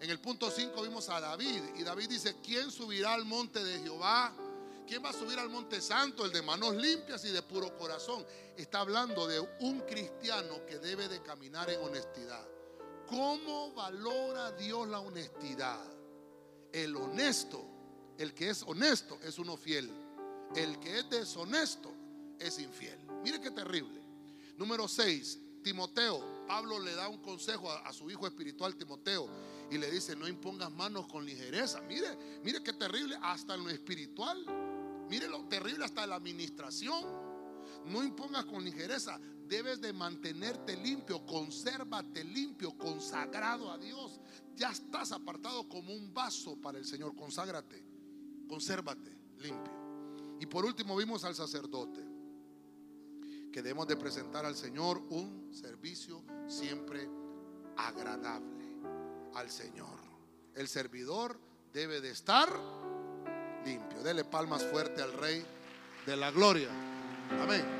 En el punto 5 vimos a David y David dice, ¿quién subirá al monte de Jehová? ¿Quién va a subir al monte santo? El de manos limpias y de puro corazón. Está hablando de un cristiano que debe de caminar en honestidad. ¿Cómo valora Dios la honestidad? El honesto, el que es honesto es uno fiel. El que es deshonesto es infiel. Mire qué terrible. Número 6, Timoteo. Pablo le da un consejo a, a, su hijo espiritual Timoteo y le dice, no impongas manos con ligereza. Mire, mire qué terrible hasta en lo espiritual. Mire lo terrible hasta la administración. No impongas con ligereza. Debes de mantenerte limpio, consérvate limpio, consagrado a Dios. Ya estás apartado como un vaso para el Señor. Conságrate, consérvate limpio. Y por último vimos al sacerdote que debemos de presentar al Señor un servicio siempre agradable al Señor. El servidor debe de estar limpio. Dele palmas fuerte al Rey de la Gloria. Amén.